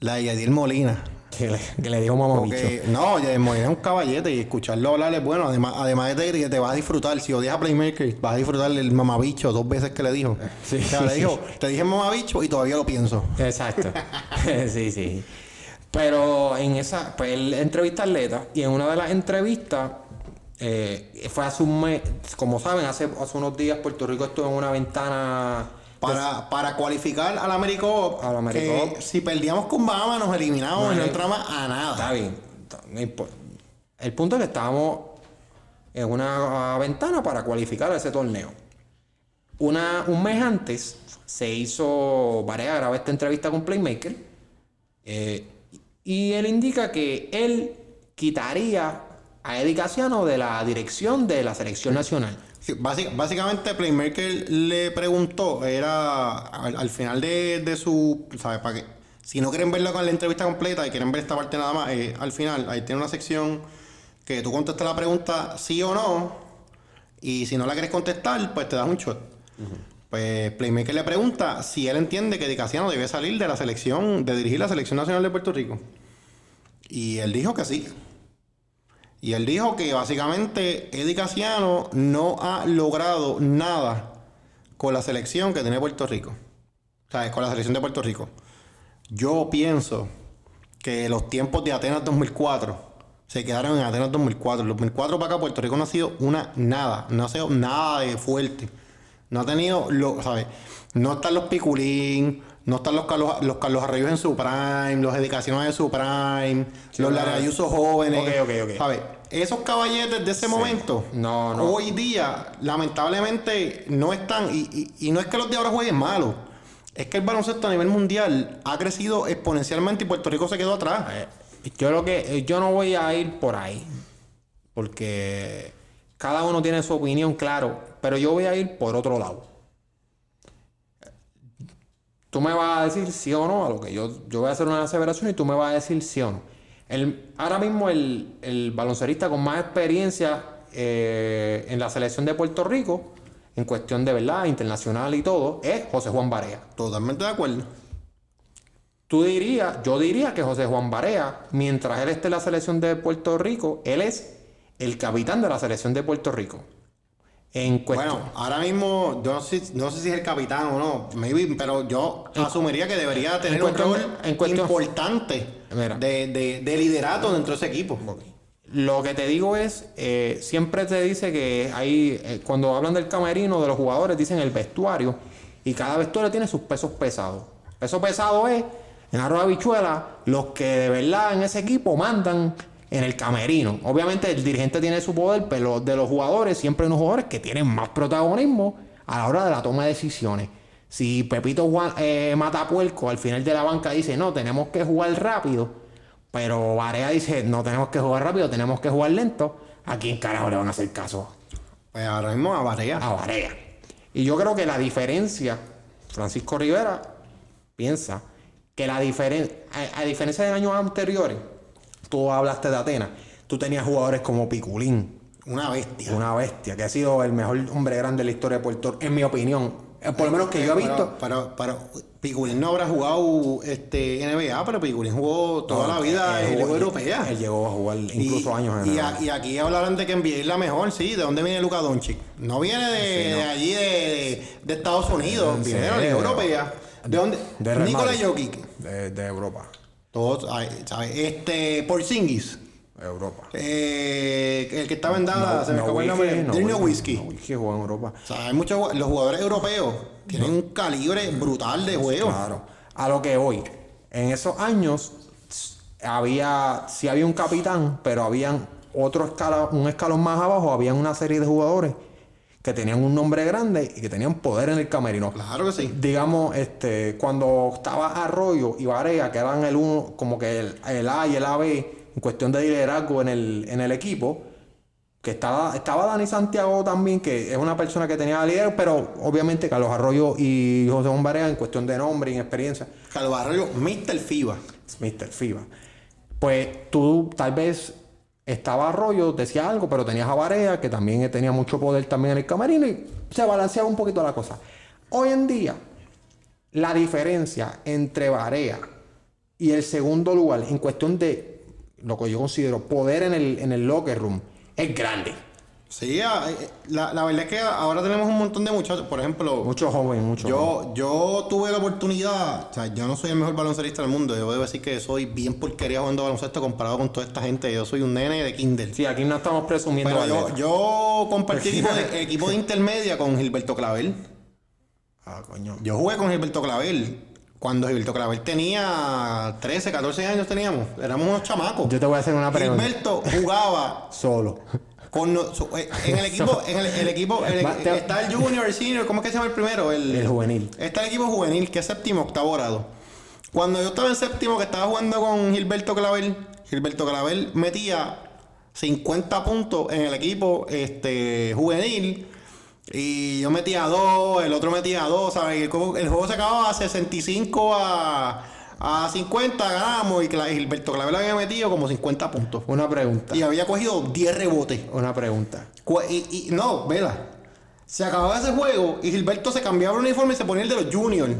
la de Yadiel Molina. Que le, que le dijo mamá bicho. Porque, no, Yadiel Molina es un caballete y escucharlo hablar es bueno. Además, además de que te vas a disfrutar, si odias a Playmaker, vas a disfrutar el mamabicho dos veces que le dijo. Sí, O sea, le sí, dijo, te dije mamabicho y todavía lo pienso. Exacto. sí, sí. Pero en esa, pues él entrevista a atletas y en una de las entrevistas eh, fue hace un mes, como saben, hace, hace unos días Puerto Rico estuvo en una ventana Para, para cualificar al Americop, Al Americop. que si perdíamos con Bahamas nos eliminamos No, y no entramos a nada. Está bien. El punto es que estábamos en una ventana para cualificar a ese torneo. Una, un mes antes se hizo, Varea grabó esta entrevista con Playmaker eh, y él indica que él quitaría a Eddie Casiano de la dirección de la selección nacional. Sí, básic- básicamente Playmaker le preguntó, era al, al final de, de su, ¿sabes? Para que, si no quieren verla con la entrevista completa y quieren ver esta parte nada más, eh, al final ahí tiene una sección que tú contestas la pregunta sí o no y si no la quieres contestar, pues te das un shot. Pues Playmaker le pregunta si él entiende que Di Casiano debe salir de la selección, de dirigir la selección nacional de Puerto Rico. Y él dijo que sí. Y él dijo que básicamente Eddie Casiano no ha logrado nada con la selección que tiene Puerto Rico. O sea, con la selección de Puerto Rico. Yo pienso que los tiempos de Atenas 2004 se quedaron en Atenas 2004. En 2004 para acá Puerto Rico no ha sido una nada. No ha sido nada de fuerte. No ha tenido, lo, ¿sabes? No están los Piculín, no están los Carlos, los Carlos Arroyos en su prime, los Edicaciones en su prime, los claro. Larayusos jóvenes. Ok, ok, ok. ¿Sabes? Esos caballetes de ese momento, No, no. hoy día, lamentablemente, no están. Y, y- y no es que los de ahora jueguen malo. Es que el baloncesto a nivel mundial ha crecido exponencialmente y Puerto Rico se quedó atrás. Eh, Yo lo que yo no voy a ir por ahí porque cada uno tiene su opinión, claro, pero yo voy a ir por otro lado. Tú me vas a decir sí o no a lo que yo, yo voy a hacer una aseveración y tú me vas a decir sí o no. El, ahora mismo el, el baloncerista con más experiencia eh, en la selección de Puerto Rico, en cuestión de verdad, internacional y todo, es José Juan Barea. Totalmente de acuerdo. Tú dirías, yo diría que José Juan Barea, mientras él esté en la selección de Puerto Rico, él es el capitán de la selección de Puerto Rico. En cuestión. Bueno, ahora mismo, yo no sé, no sé si es el capitán o no, maybe, pero yo asumiría que debería tener un rol en cuestión- importante de, de- de liderato dentro de ese equipo. Lo que te digo es, eh, siempre te dice que hay, eh, cuando hablan del camerino, de los jugadores, dicen el vestuario, y cada vestuario tiene sus pesos pesados. Peso pesado es, en arroba bichuela, los que de verdad en ese equipo mandan en el camerino. Obviamente el dirigente tiene su poder, pero de los jugadores siempre hay unos jugadores que tienen más protagonismo a la hora de la toma de decisiones. Si Pepito Juan, eh, Matapuerco al final de la banca dice, no, tenemos que jugar rápido, pero Varea dice, no tenemos que jugar rápido, tenemos que jugar lento, ¿a quién carajo le van a hacer caso? Pues ahora mismo a Barea. A Varea. Y yo creo que la diferencia, Francisco Rivera piensa que la diferencia, a, a diferencia de años anteriores, tú hablaste de Atenas, tú tenías jugadores como Piculín, Una bestia. una bestia, que ha sido el mejor hombre grande de la historia de Puerto Rico, en mi opinión. Eh, Por lo menos que yo he visto. Pero, pero, pero Piculín no habrá jugado este, NBA, pero Piculín jugó toda la vida en Liga Europea. Él llegó a jugar incluso y, años en y, a- y aquí hablaron de que NBA es la mejor, sí. ¿De dónde viene Luka Doncic? No viene de, de allí de, de Estados Unidos, viene de la Liga Europea. ¿De dónde? de Nikola. Jokic. de, de Europa. Todos, ¿sabes? Este, Porzingis. Europa. Eh, el que estaba en Dallas, se me acabó el nombre. no, no, Nowitzki jugó en Europa. O sea, hay muchos los jugadores europeos tienen un calibre brutal de juego. Claro. A lo que hoy, en esos años, había, sí había un capitán, pero habían otro escala, un escalón más abajo, habían una serie de jugadores que tenían un nombre grande y que tenían poder en el camerino. Claro que sí. Digamos, este, cuando estaba Arroyo y Barea, que eran el uno, como que el, el A y el AB, en cuestión de liderazgo en el, en el equipo, que estaba, estaba Dani Santiago también, que es una persona que tenía líder, pero obviamente Carlos Arroyo y José Juan Barea en cuestión de nombre y en experiencia, Carlos Arroyo, Mr. FIBA. Mr. FIBA. Pues tú tal vez estaba Arroyo, decía algo, pero tenías a Barea, que también tenía mucho poder también en el camerino, y se balanceaba un poquito la cosa. Hoy en día, la diferencia entre Barea y el segundo lugar en cuestión de lo que yo considero poder en el, en el locker room es grande. Sí, a- eh, la, la verdad es que ahora tenemos un montón de muchachos. Por ejemplo, Mucho joven, mucho joven. yo, yo tuve la oportunidad, o sea, yo no soy el mejor baloncerista del mundo. Yo debo decir que soy bien porquería jugando baloncesto comparado con toda esta gente. Yo soy un nene de Kindle. Sí, aquí no estamos presumiendo. Pero yo, yo compartí equipo de, equipo de intermedia con Gilberto Clavel. Ah, coño. Yo jugué con Gilberto Clavel. Cuando Gilberto Clavel tenía 13, 14 años teníamos. Éramos unos chamacos. Yo te voy a hacer una pregunta. Gilberto jugaba Solo. Con su- eh, en el equipo, en el, el equipo, el- está el junior, el senior, ¿cómo es que se llama el primero? El juvenil. Está el equipo juvenil, que es séptimo, octavo grado. Cuando yo estaba en séptimo, que estaba jugando con Gilberto Clavel, Gilberto Clavel metía 50 puntos en el equipo este, juvenil. Y yo metía dos, el otro metía dos, ¿sabes? El juego, el juego se acababa a 65 a, a 50, ganamos. Y Gilberto Clavel había metido como 50 puntos. Una pregunta. Y había cogido 10 rebotes. Una pregunta. Y, y- no, vela. Se acababa ese juego y Gilberto se cambiaba el uniforme y se ponía el de los juniors.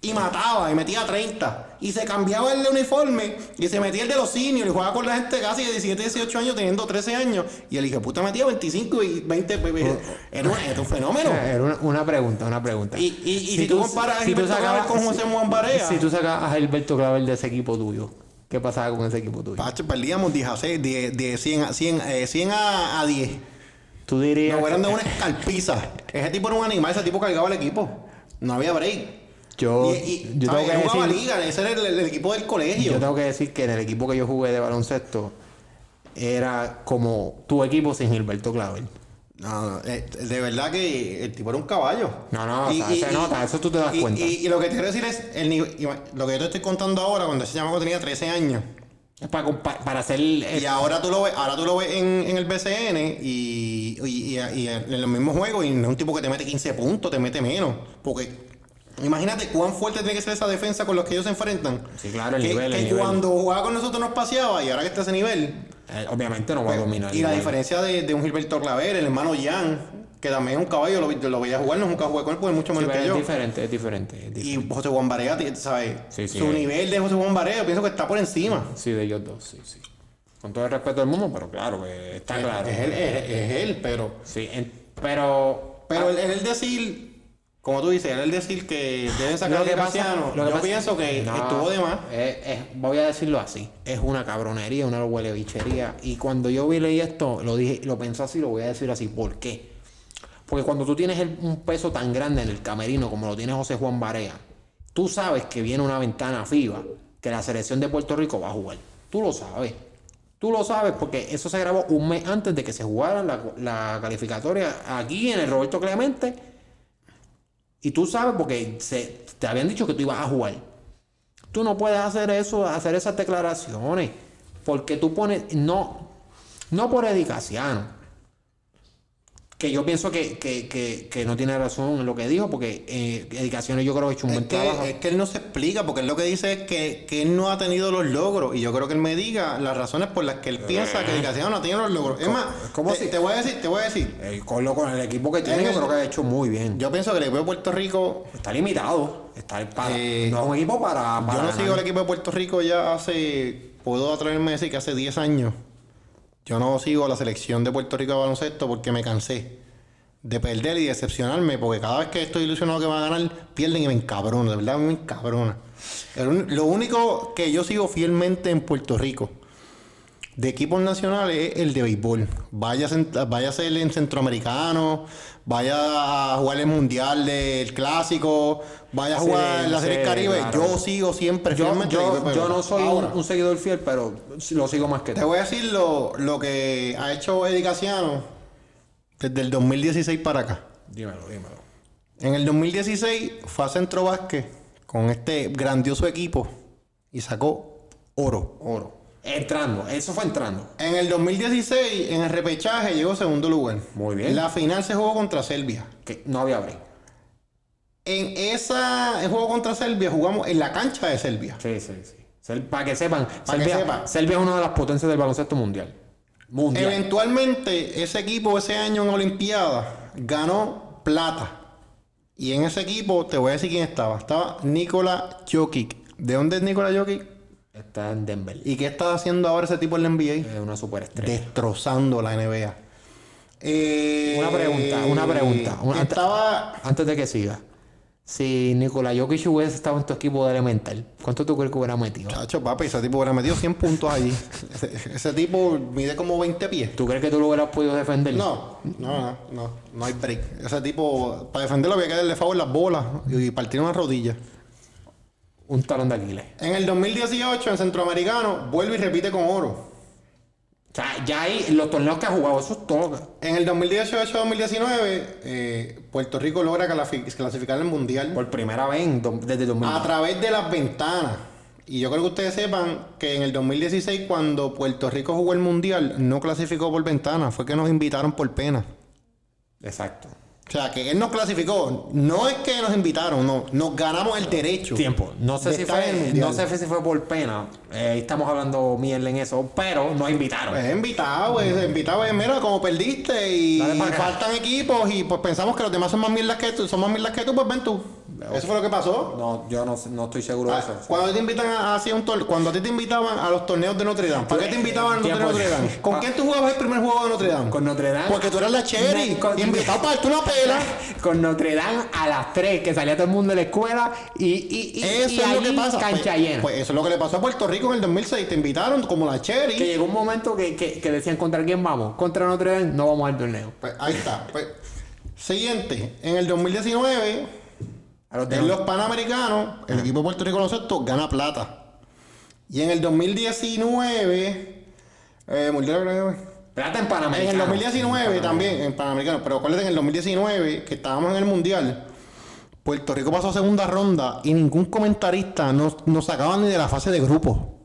Y mataba y metía 30. Y se cambiaba el de uniforme y se metía el de los seniors y jugaba con la gente casi de 17, 18 años teniendo 13 años. Y el hijo puta metía 25 y 20. bebé. Era, un- era un fenómeno. Era una, una pregunta, una pregunta. Y, y, y si, tú comparas a Gilberto Clavel con José Juan Barea, Si tú sacas a Gilberto Clavel de ese equipo tuyo, ¿qué pasaba con ese equipo tuyo? Pacho, perdíamos 10 a 6, 10, 10, 100, a, 100, eh, 100 a, a 10. Tú dirías. No eran de una escalpiza. Ese tipo era un animal, ese tipo cargaba el equipo. No había break. Yo, y, y, yo ¿sabes? tengo que jugaba decir. liga, ese era el, el equipo del colegio. Yo tengo que decir que en el equipo que yo jugué de baloncesto era como tu equipo sin Gilberto Clavel. No, no, eh, de verdad que el tipo era un caballo. No, no, o sea, se nota, eso tú te das y- cuenta. Y, y lo que te quiero decir es, el y lo que yo te estoy contando ahora, cuando ese chamaco tenía 13 años. Es para, para, para hacer. Y ahora tú lo ves, ahora tú lo ves en, en el BCN y, y, y- y en los mismos juegos y no es un tipo que te mete 15 puntos, te mete menos. Porque imagínate cuán fuerte tiene que ser esa defensa con los que ellos se enfrentan. Sí, claro, el que, nivel, el que nivel. cuando jugaba con nosotros nos paseaba y ahora que está a ese nivel. eh, obviamente no va a dominar. y la diferencia de, de un Gilberto Claver, el hermano Jan, que también es un caballo, lo, veía jugar, no nunca jugué con él porque es mucho Sí, menos pero que es yo. diferente, es diferente. es diferente. Y José Juan Barea, ¿sabes? Sí, sí, Su eh. nivel de José Juan Barea, yo pienso que está por encima. Sí, de ellos dos, sí, sí. Con todo el respeto del mundo, pero claro, que está claro. Es él, es, es él, pero. Sí, en- pero. Pero el, el decir, como tú dices, el decir que deben sacar Lo a Graciano, lo que yo pasa- pienso que No, estuvo de más. es- es- voy a decirlo así. Es una cabronería, una huele bichería. Y cuando yo vi leí esto, lo dije, lo pensé así, lo voy a decir así. ¿Por qué? Porque cuando tú tienes el- un peso tan grande en el camerino como lo tiene José Juan Barea, tú sabes que viene una ventana FIBA, que la selección de Puerto Rico va a jugar. Tú lo sabes. Tú lo sabes porque eso se grabó un mes antes de que se jugara la, la calificatoria aquí en el Roberto Clemente. Y tú sabes porque te habían dicho que tú ibas a jugar. Tú no puedes hacer eso, hacer esas declaraciones. Porque tú pones, no, no por edicaciano. Que yo pienso que, que, que, que no tiene razón en lo que dijo, porque eh, Edicaciones yo creo que ha hecho un Es buen trabajo. es que él no se explica, porque él lo que dice es que, que él no ha tenido los logros. Y yo creo que él me diga las razones por las que él piensa que Graciano no ha tenido los logros. Es más, ¿Cómo te, si- te voy a decir, te voy a decir. El Colo con el equipo que tiene, En yo creo que ha hecho muy bien. Yo pienso que el equipo de Puerto Rico. Está limitado. Está para, Eh, no es un equipo para. para Yo no ganar. sigo el equipo de Puerto Rico ya hace. Puedo atreverme a decir que hace 10 años. Yo no sigo la selección de Puerto Rico de baloncesto porque me cansé de perder y decepcionarme. Porque cada vez que estoy ilusionado que van a ganar, pierden y me encabrona. De verdad, me encabrona. Lo único que yo sigo fielmente en Puerto Rico de equipos nacionales es el de béisbol. Vaya, vaya a ser en centroamericano, vaya a jugar el mundial del clásico, vaya a Sí, jugar la serie sí, Caribe. claro. Yo sigo siempre Yo, fielmente yo, yo no soy un, Ahora, un seguidor fiel, pero sí lo sigo más que Te tú. voy a decir lo, lo que ha hecho Eddie Casiano desde el 2016 para acá. Dímelo, dímelo. En el 2016 fue a Centro Vázquez con este grandioso equipo y sacó oro. Oro. Entrando, eso fue entrando. En el 2016, en el repechaje, llegó segundo lugar. Muy bien. La final se jugó contra Serbia. Que no había break. En esa el juego contra Serbia jugamos en la cancha de Serbia. Sí, sí, sí. Para que sepan. Serbia es una de las potencias del baloncesto mundial. Mundial. Eventualmente, ese equipo ese año en Olimpiada ganó plata. Y en ese equipo, te voy a decir quién estaba. Estaba Nikola Jokic. ¿De dónde es Nikola Jokic? Está en Denver. ¿Y qué está haciendo ahora ese tipo en la NBA? Es una superestrella. Destrozando la NBA. Eh, Una pregunta, una pregunta. Una- estaba Antes de que siga. si Nikola Jokic hubiese estado en tu equipo de elemental, ¿cuánto tú crees que hubiera metido? Chacho, papi, ese tipo hubiera metido 100 puntos allí. ese, ese tipo mide como 20 pies. ¿Tú crees que tú lo hubieras podido defender? No, no, no, no, no hay break. Ese tipo, para defenderlo había que darle favor las bolas y partir una rodilla. Un talón de Aquiles. En el 2018, en Centroamericano, vuelve y repite con oro. O sea, ya ahí, los torneos que ha jugado, eso es todo. En el 2018-2019, eh, Puerto Rico logra clasi- clasificar al Mundial Por primera vez en desde 2000. a través de las ventanas. Y yo creo que ustedes sepan que en el 2016, cuando Puerto Rico jugó el Mundial, no clasificó por ventana, fue que nos invitaron por pena. Exacto. O sea, que él nos clasificó. No es que nos invitaron, no. Nos ganamos el derecho. Tiempo. No sé si fue, Mundial. no sé si fue por pena. Eh, estamos hablando mierda en eso, pero nos invitaron. Pues invitado, pues, invitado, pues, mira, como perdiste y faltan equipos y pues pensamos que los demás son más mierdas que tú, son más mierdas que tú, pues ven tú. Eso fue lo que pasó. No, yo no, no estoy seguro de eso. Cuando te invitan a, a- un torneo, cuando a ti te invitaban a los torneos de Notre Dame, ¿por qué te invitaban a los de Notre Dame? ¿Con Ah. quién tú jugabas el primer juego de Notre Dame? Con Notre Dame. Porque tú eras la cherry, No, con- invitado para darte una pela. Con Notre Dame a las 3, que salía todo el mundo de la escuela y, y, y, Eso y es lo que pasa. cancha Pues, llena. pues eso es lo que le pasó a Puerto Rico en el 2006. Te invitaron como la que cherry. llegó un momento que, que, que decían contra quién vamos. Contra Notre Dame no vamos al torneo. Pues ahí está. Pues, siguiente, en el 2019, A los en demás. los Panamericanos, el equipo de Puerto Rico Baloncesto gana plata. Y en el 2019, eh, Plata en en Panamericano. el 2019 también, en Panamericano, pero acuérdate en el 2019, que estábamos en el Mundial, Puerto Rico pasó a segunda ronda y ningún comentarista nos, nos sacaba ni de la fase de grupo.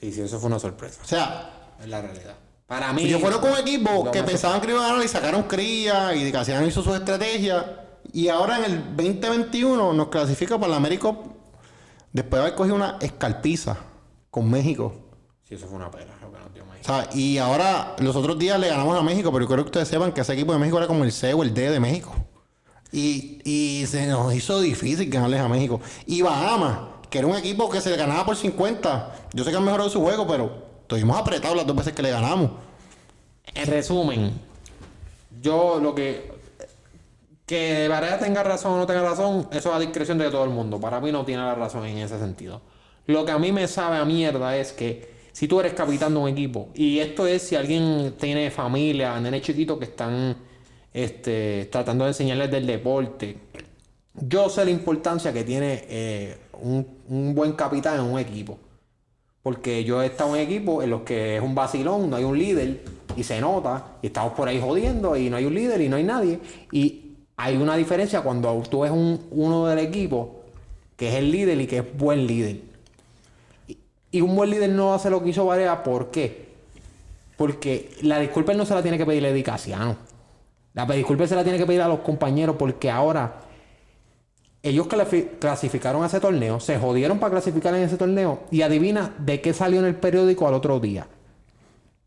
Sí, sí, eso fue una sorpresa. O sea, Es la realidad. Para mí. ellos fueron con equipos que pensaban que iban a ganar y sacaron cría y Casiano hizo su estrategia. Y ahora en el 2021 nos clasifica para la América después de haber cogido una escalpiza con México. Sí, eso fue una pena. lo que nos dio México. O sea, y ahora los otros días le ganamos a México, pero yo creo que ustedes sepan que ese equipo de México era como el C o el D de México. Y, y se nos hizo difícil ganarles a México. Y Bahamas, que era un equipo que se le ganaba por 50. Yo sé que han mejorado su juego, pero estuvimos apretados las dos veces que le ganamos. En resumen, yo lo que. Que Varela tenga razón o no tenga razón, eso es a discreción de todo el mundo. Para mí no tiene la razón en ese sentido. Lo que a mí me sabe a mierda es que si tú eres capitán de un equipo, y esto es si alguien tiene familia, nenes chiquitos que están este, tratando de enseñarles del deporte, yo sé la importancia que tiene eh, un, un buen capitán en un equipo. Porque yo he estado en equipos en los que es un vacilón, no hay un líder y se nota, y estamos por ahí jodiendo y no hay un líder y no hay nadie. Y hay una diferencia cuando tú ves un, uno del equipo que es el líder y que es buen líder. Y, un buen líder no hace lo que hizo Varea, ¿por qué? Porque la disculpa no se la tiene que pedir a Eddie Casiano. La disculpa se la tiene que pedir a los compañeros porque ahora ellos clasi- clasificaron a ese torneo, se jodieron para clasificar en ese torneo y adivina de qué salió en el periódico al otro día.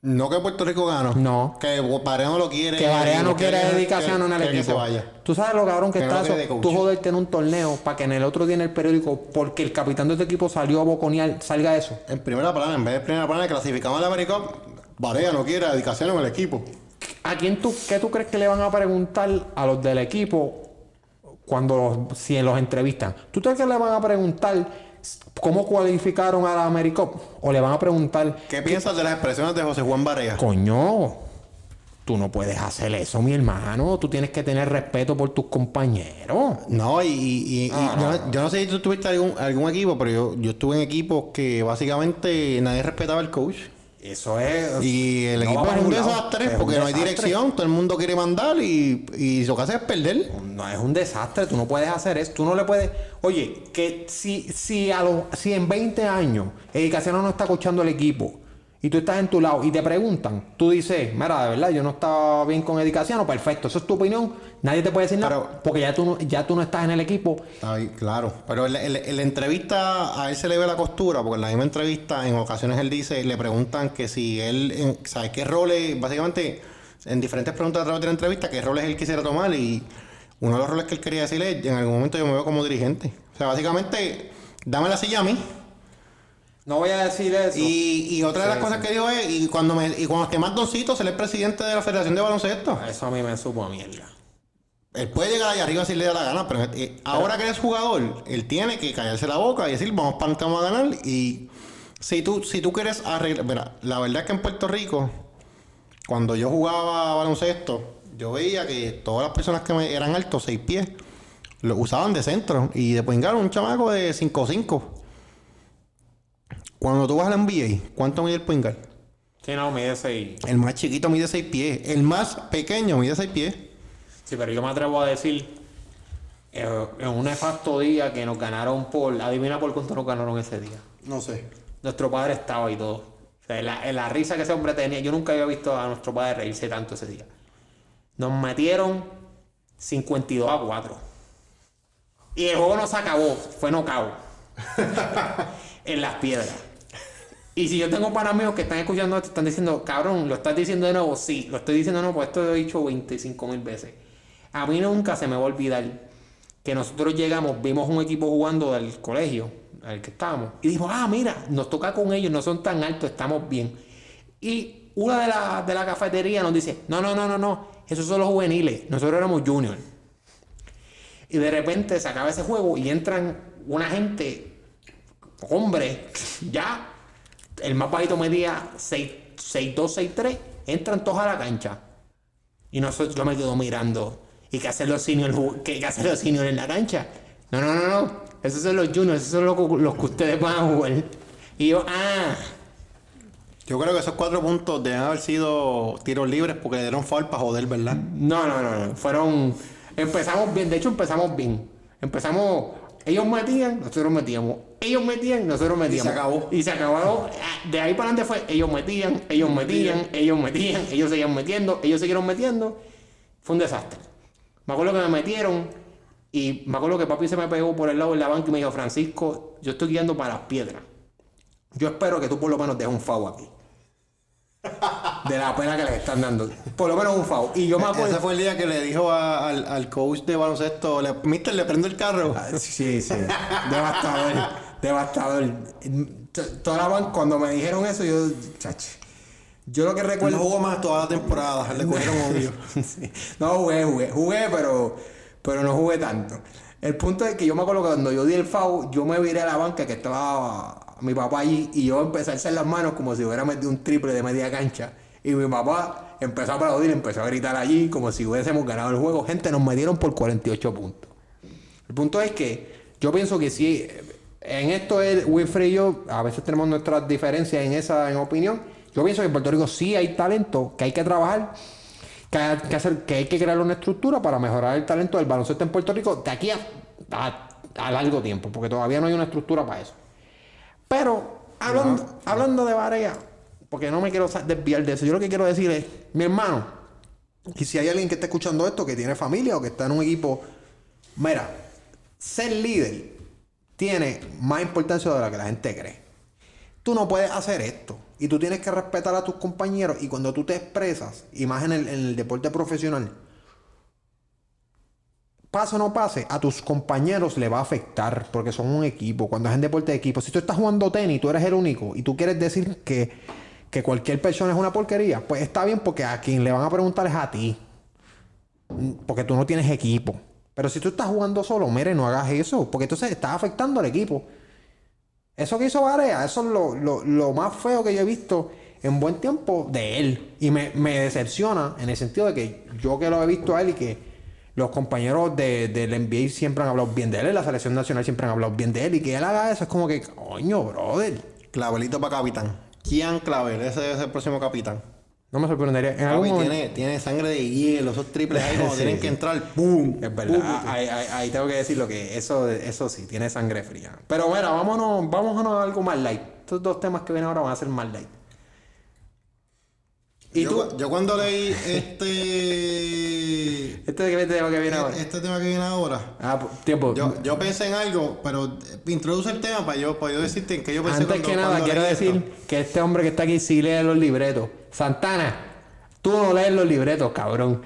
No que Puerto Rico ganó. No. Que Barea no lo quiere. Que Varea no quiere dedicación en el que- que equipo. se vaya. Tú sabes lo cabrón que, Que no está eso. coach. Tú joderte en un torneo para que en el otro día en el periódico, porque el capitán de tu equipo salió a boconear, salga eso. En primera plana, en vez de primera plana, clasificamos a la América. Barea no quiere dedicación en el equipo. ¿A quién tú, qué tú crees que le van a preguntar a los del equipo cuando los- si los entrevistan? ¿Tú crees que le van a preguntar cómo cualificaron a la AmeriCup? ¿O le van a preguntar ¿Qué piensas de las expresiones de José Juan Barea? Coño, tú no puedes hacer eso, mi hermano. Tú tienes que tener respeto por tus compañeros. No, y, y- y- Ah, y no. yo, no- yo no sé si tú tuviste algún, algún equipo, pero yo, yo estuve en equipos que básicamente nadie respetaba al coach. Eso es. Y el No equipo es un desastre Es un porque no hay dirección, todo el mundo quiere mandar y, y lo que hace es perder. No es un desastre, tú no puedes hacer eso, tú no le puedes. Oye, que si, si, a los, si en 20 años Casiano no está coachando el equipo y tú estás en tu lado y te preguntan, tú dices, mira, de verdad, yo no estaba bien con Eddie Casiano, perfecto, eso es tu opinión, nadie te puede decir nada, Pero- porque ya tú, no, ya tú no estás en el equipo. Ay, claro, pero en la, en la- en la entrevista a él se le ve la costura, porque en la misma entrevista en ocasiones él dice, le preguntan que si él, en- ¿sabes qué roles? Básicamente, en diferentes preguntas a través de la entrevista, qué roles él quisiera tomar y uno de los roles que él quería decirle es, en algún momento yo me veo como dirigente. O sea, básicamente, dame la silla a mí. No voy a decir eso. Y, y otra de las Sí, cosas sí. que dijo es, y cuando me y cuando esté más doncito, seré el presidente de la Federación de Baloncesto. Eso a mí me supo a mierda. Él puede llegar allá arriba si le da la gana, pero eh, ahora que eres jugador, él tiene que callarse la boca y decir, vamos para vamos a ganar. Y si tú, si tú quieres arreglar. Mira, la verdad es que en Puerto Rico, cuando yo jugaba baloncesto, yo veía que todas las personas que me eran altos, seis pies, lo usaban de centro. Y de pingar un chamaco de 5'5. Cuando tú vas al NBA, ¿cuánto mide el pingar? Sí, no, mide 6. El más chiquito mide 6 pies. El más pequeño mide 6 pies. Sí, pero yo me atrevo a decir, eh, en un nefasto día que nos ganaron por, adivina por cuánto nos ganaron ese día. No sé. Nuestro padre estaba y todo. O sea, la, la risa que ese hombre tenía, yo nunca había visto a nuestro padre reírse tanto ese día. Nos metieron 52 a 4. Y el juego no se acabó, fue nocao. en las piedras. Y si yo tengo para amigos que están escuchando esto, están diciendo, cabrón, ¿lo estás diciendo de nuevo? Sí, lo estoy diciendo de nuevo, pues esto lo he dicho 25 mil veces. A mí nunca se me va a olvidar que nosotros llegamos, vimos un equipo jugando del colegio, al que estábamos, y dijimos, ah, mira, nos toca con ellos, no son tan altos, estamos bien. Y una de las de la cafetería nos dice, no, no, no, no, no, esos son los juveniles, nosotros éramos junior. Y de repente se acaba ese juego y entran una gente, hombre, ya, el más bajito medía 6'2, 6'3, entran todos a la cancha. Y nosotros, yo me quedo mirando. ¿Y qué hacen los seniors, qué, hacen los seniors en la cancha? No, no, no, no. Esos son los juniors, esos son los, los que ustedes van a jugar. Y yo, ah. Yo creo que esos cuatro puntos deben haber sido tiros libres porque le dieron foul para joder, ¿verdad? No, no, no, no. Fueron. Empezamos bien, de hecho empezamos bien. Empezamos. Ellos metían, nosotros metíamos. Ellos metían, nosotros metíamos. Y se acabó. Y se acabó. De ahí para adelante fue ellos metían, ellos metían, ellos metían, ellos seguían metiendo, ellos siguieron metiendo. Fue un desastre. Me acuerdo que me metieron y me acuerdo que papi se me pegó por el lado de la banca y me dijo, Francisco, yo estoy guiando para las piedras. Yo espero que tú por lo menos dejes un FAU aquí. De la pena que le están dando. Por lo menos un FAU. Y yo me acuerdo. Ese fue el día que le dijo a- al, al coach de baloncesto, le, Mister, le prendo el carro. Ah, Sí, sí. devastador. Devastador. Toda la cuando me dijeron eso, yo. Chach. Yo lo que No recuerdo. jugó más toda la temporada, le cogieron odio. Sí. No, jugué, jugué. Jugué, pero, pero no jugué tanto. El punto es que yo me acuerdo que cuando yo di el foul, yo me viré a la banca que estaba mi papá allí y yo empecé a alzar las manos como si hubiera metido un triple de media cancha. Y mi papá empezó a aplaudir, empezó a gritar allí como si hubiésemos ganado el juego. Gente, nos metieron por 48 puntos. El punto es que yo pienso que si en esto es Wilfred y yo, a veces tenemos nuestras diferencias en esa en opinión. Yo pienso que en Puerto Rico sí hay talento, que hay que trabajar, que hay que, hacer, que, hay que crear una estructura para mejorar el talento del baloncesto en Puerto Rico de aquí a, a- a largo tiempo, porque todavía no hay una estructura para eso. Pero hablando, hablando de Barea, porque no me quiero desviar de eso, yo lo que quiero decir es, mi hermano, y si hay alguien que está escuchando esto, que tiene familia o que está en un equipo, mira, ser líder tiene más importancia de la que la gente cree. Tú no puedes hacer esto. Y tú tienes que respetar a tus compañeros. Y cuando tú te expresas, y más en el, en el deporte profesional, pase o no pase, a tus compañeros le va a afectar. Porque son un equipo. Cuando es en deporte de equipo. Si tú estás jugando tenis, tú eres el único. Y tú quieres decir que, que cualquier persona es una porquería. Pues está bien porque a quien le van a preguntar es a ti. Porque tú no tienes equipo. Pero si tú estás jugando solo, mire, no hagas eso. Porque entonces estás afectando al equipo. Eso que hizo Barea, eso es lo, lo- lo más feo que yo he visto en buen tiempo de él. Y me, me decepciona en el sentido de que yo que lo he visto a él y que los compañeros de, del NBA siempre han hablado bien de él, la selección nacional siempre han hablado bien de él y que él haga eso es como que, coño, brother. Clavelito para capitán. Kian Clavel, ese debe ser el próximo capitán. No me sorprendería. En algún Papi, momento- tiene, tiene sangre de hielo, esos triples ahí cuando Sí, tienen sí. que entrar, ¡pum! Es verdad, ahí, ahí- ahí tengo que decirlo que eso, eso sí, tiene sangre fría. Pero mira, vámonos, vámonos a algo más light. Estos dos temas que vienen ahora van a ser más light. ¿Y yo, tú? yo cuando leí este ¿Este tema que viene ahora? este tema que viene ahora, Ah, pu- tiempo. yo, yo pensé en algo, pero eh, introduce el tema para yo, para yo decirte en qué yo pensé Antes cuando- que nada, quiero decir esto. que este hombre que está aquí sí lee los libretos. Santana, tú no lees los libretos, cabrón.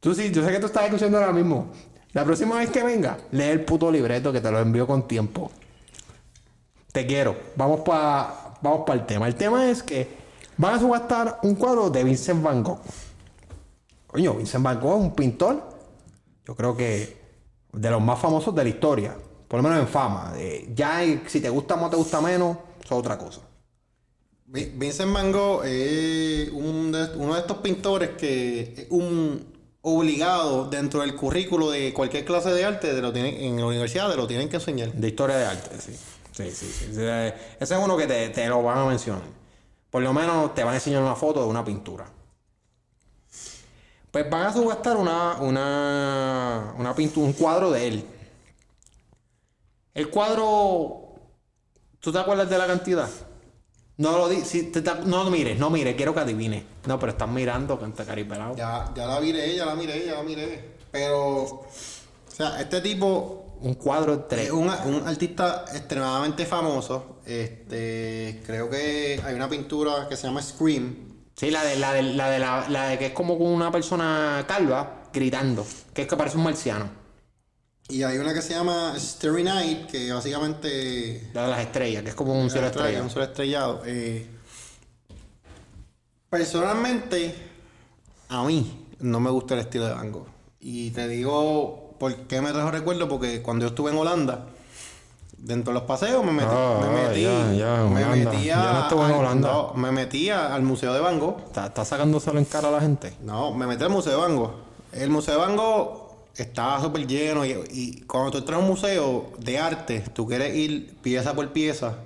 Tú sí, yo sé que tú estás escuchando ahora mismo. La próxima vez que venga, lee el puto libreto que te lo envío con tiempo. Te quiero. Vamos para vamos para el tema. El tema es que van a subastar un cuadro de Vincent Van Gogh. Coño, Vincent Van Gogh es un pintor yo creo que de los más famosos de la historia, por lo menos en fama. Eh, ya si te gusta más o te gusta menos, eso es otra cosa. Vincent Van Gogh es uno de estos pintores que es un obligado dentro del currículo de cualquier clase de arte, de lo tienen, en la universidad, de lo tienen que enseñar. De historia de arte, sí. Sí, sí, sí. Ese es uno que te, te lo van a mencionar. Por lo menos te van a enseñar una foto de una pintura. Pues van a subastar una, una, una pintura, un cuadro de él. El cuadro, ¿tú te acuerdas de la cantidad? No lo di, si te, no mires, no mires, quiero que adivine. No, pero estás mirando, canta caripelado. Ya, ya la miré, ya la miré, ya la miré. Pero, o sea, este tipo. Un cuadro Es un, un, artista extremadamente famoso. Este, creo que hay una pintura que se llama Scream. Sí, la de la de la de la, la de que es como con una persona calva gritando, que es que parece un marciano. Y hay una que se llama Starry Night, que básicamente. La de las estrellas, que es como un cielo estrellado. Un cielo estrellado. Eh, personalmente, a mí no me gusta el estilo de Van Gogh. Y te digo por qué me trajo recuerdo, porque cuando yo estuve en Holanda, dentro de los paseos me metí. Ah, me metí. Ya, ya, me. Ya no en Holanda. No, me metía al Museo de Van Gogh. ¿Estás está sacándoselo en cara a la gente? No, me metí al Museo de Van Gogh. El Museo de Van Gogh estaba súper lleno y, cuando tú entras a un museo de arte, tú quieres ir pieza por pieza.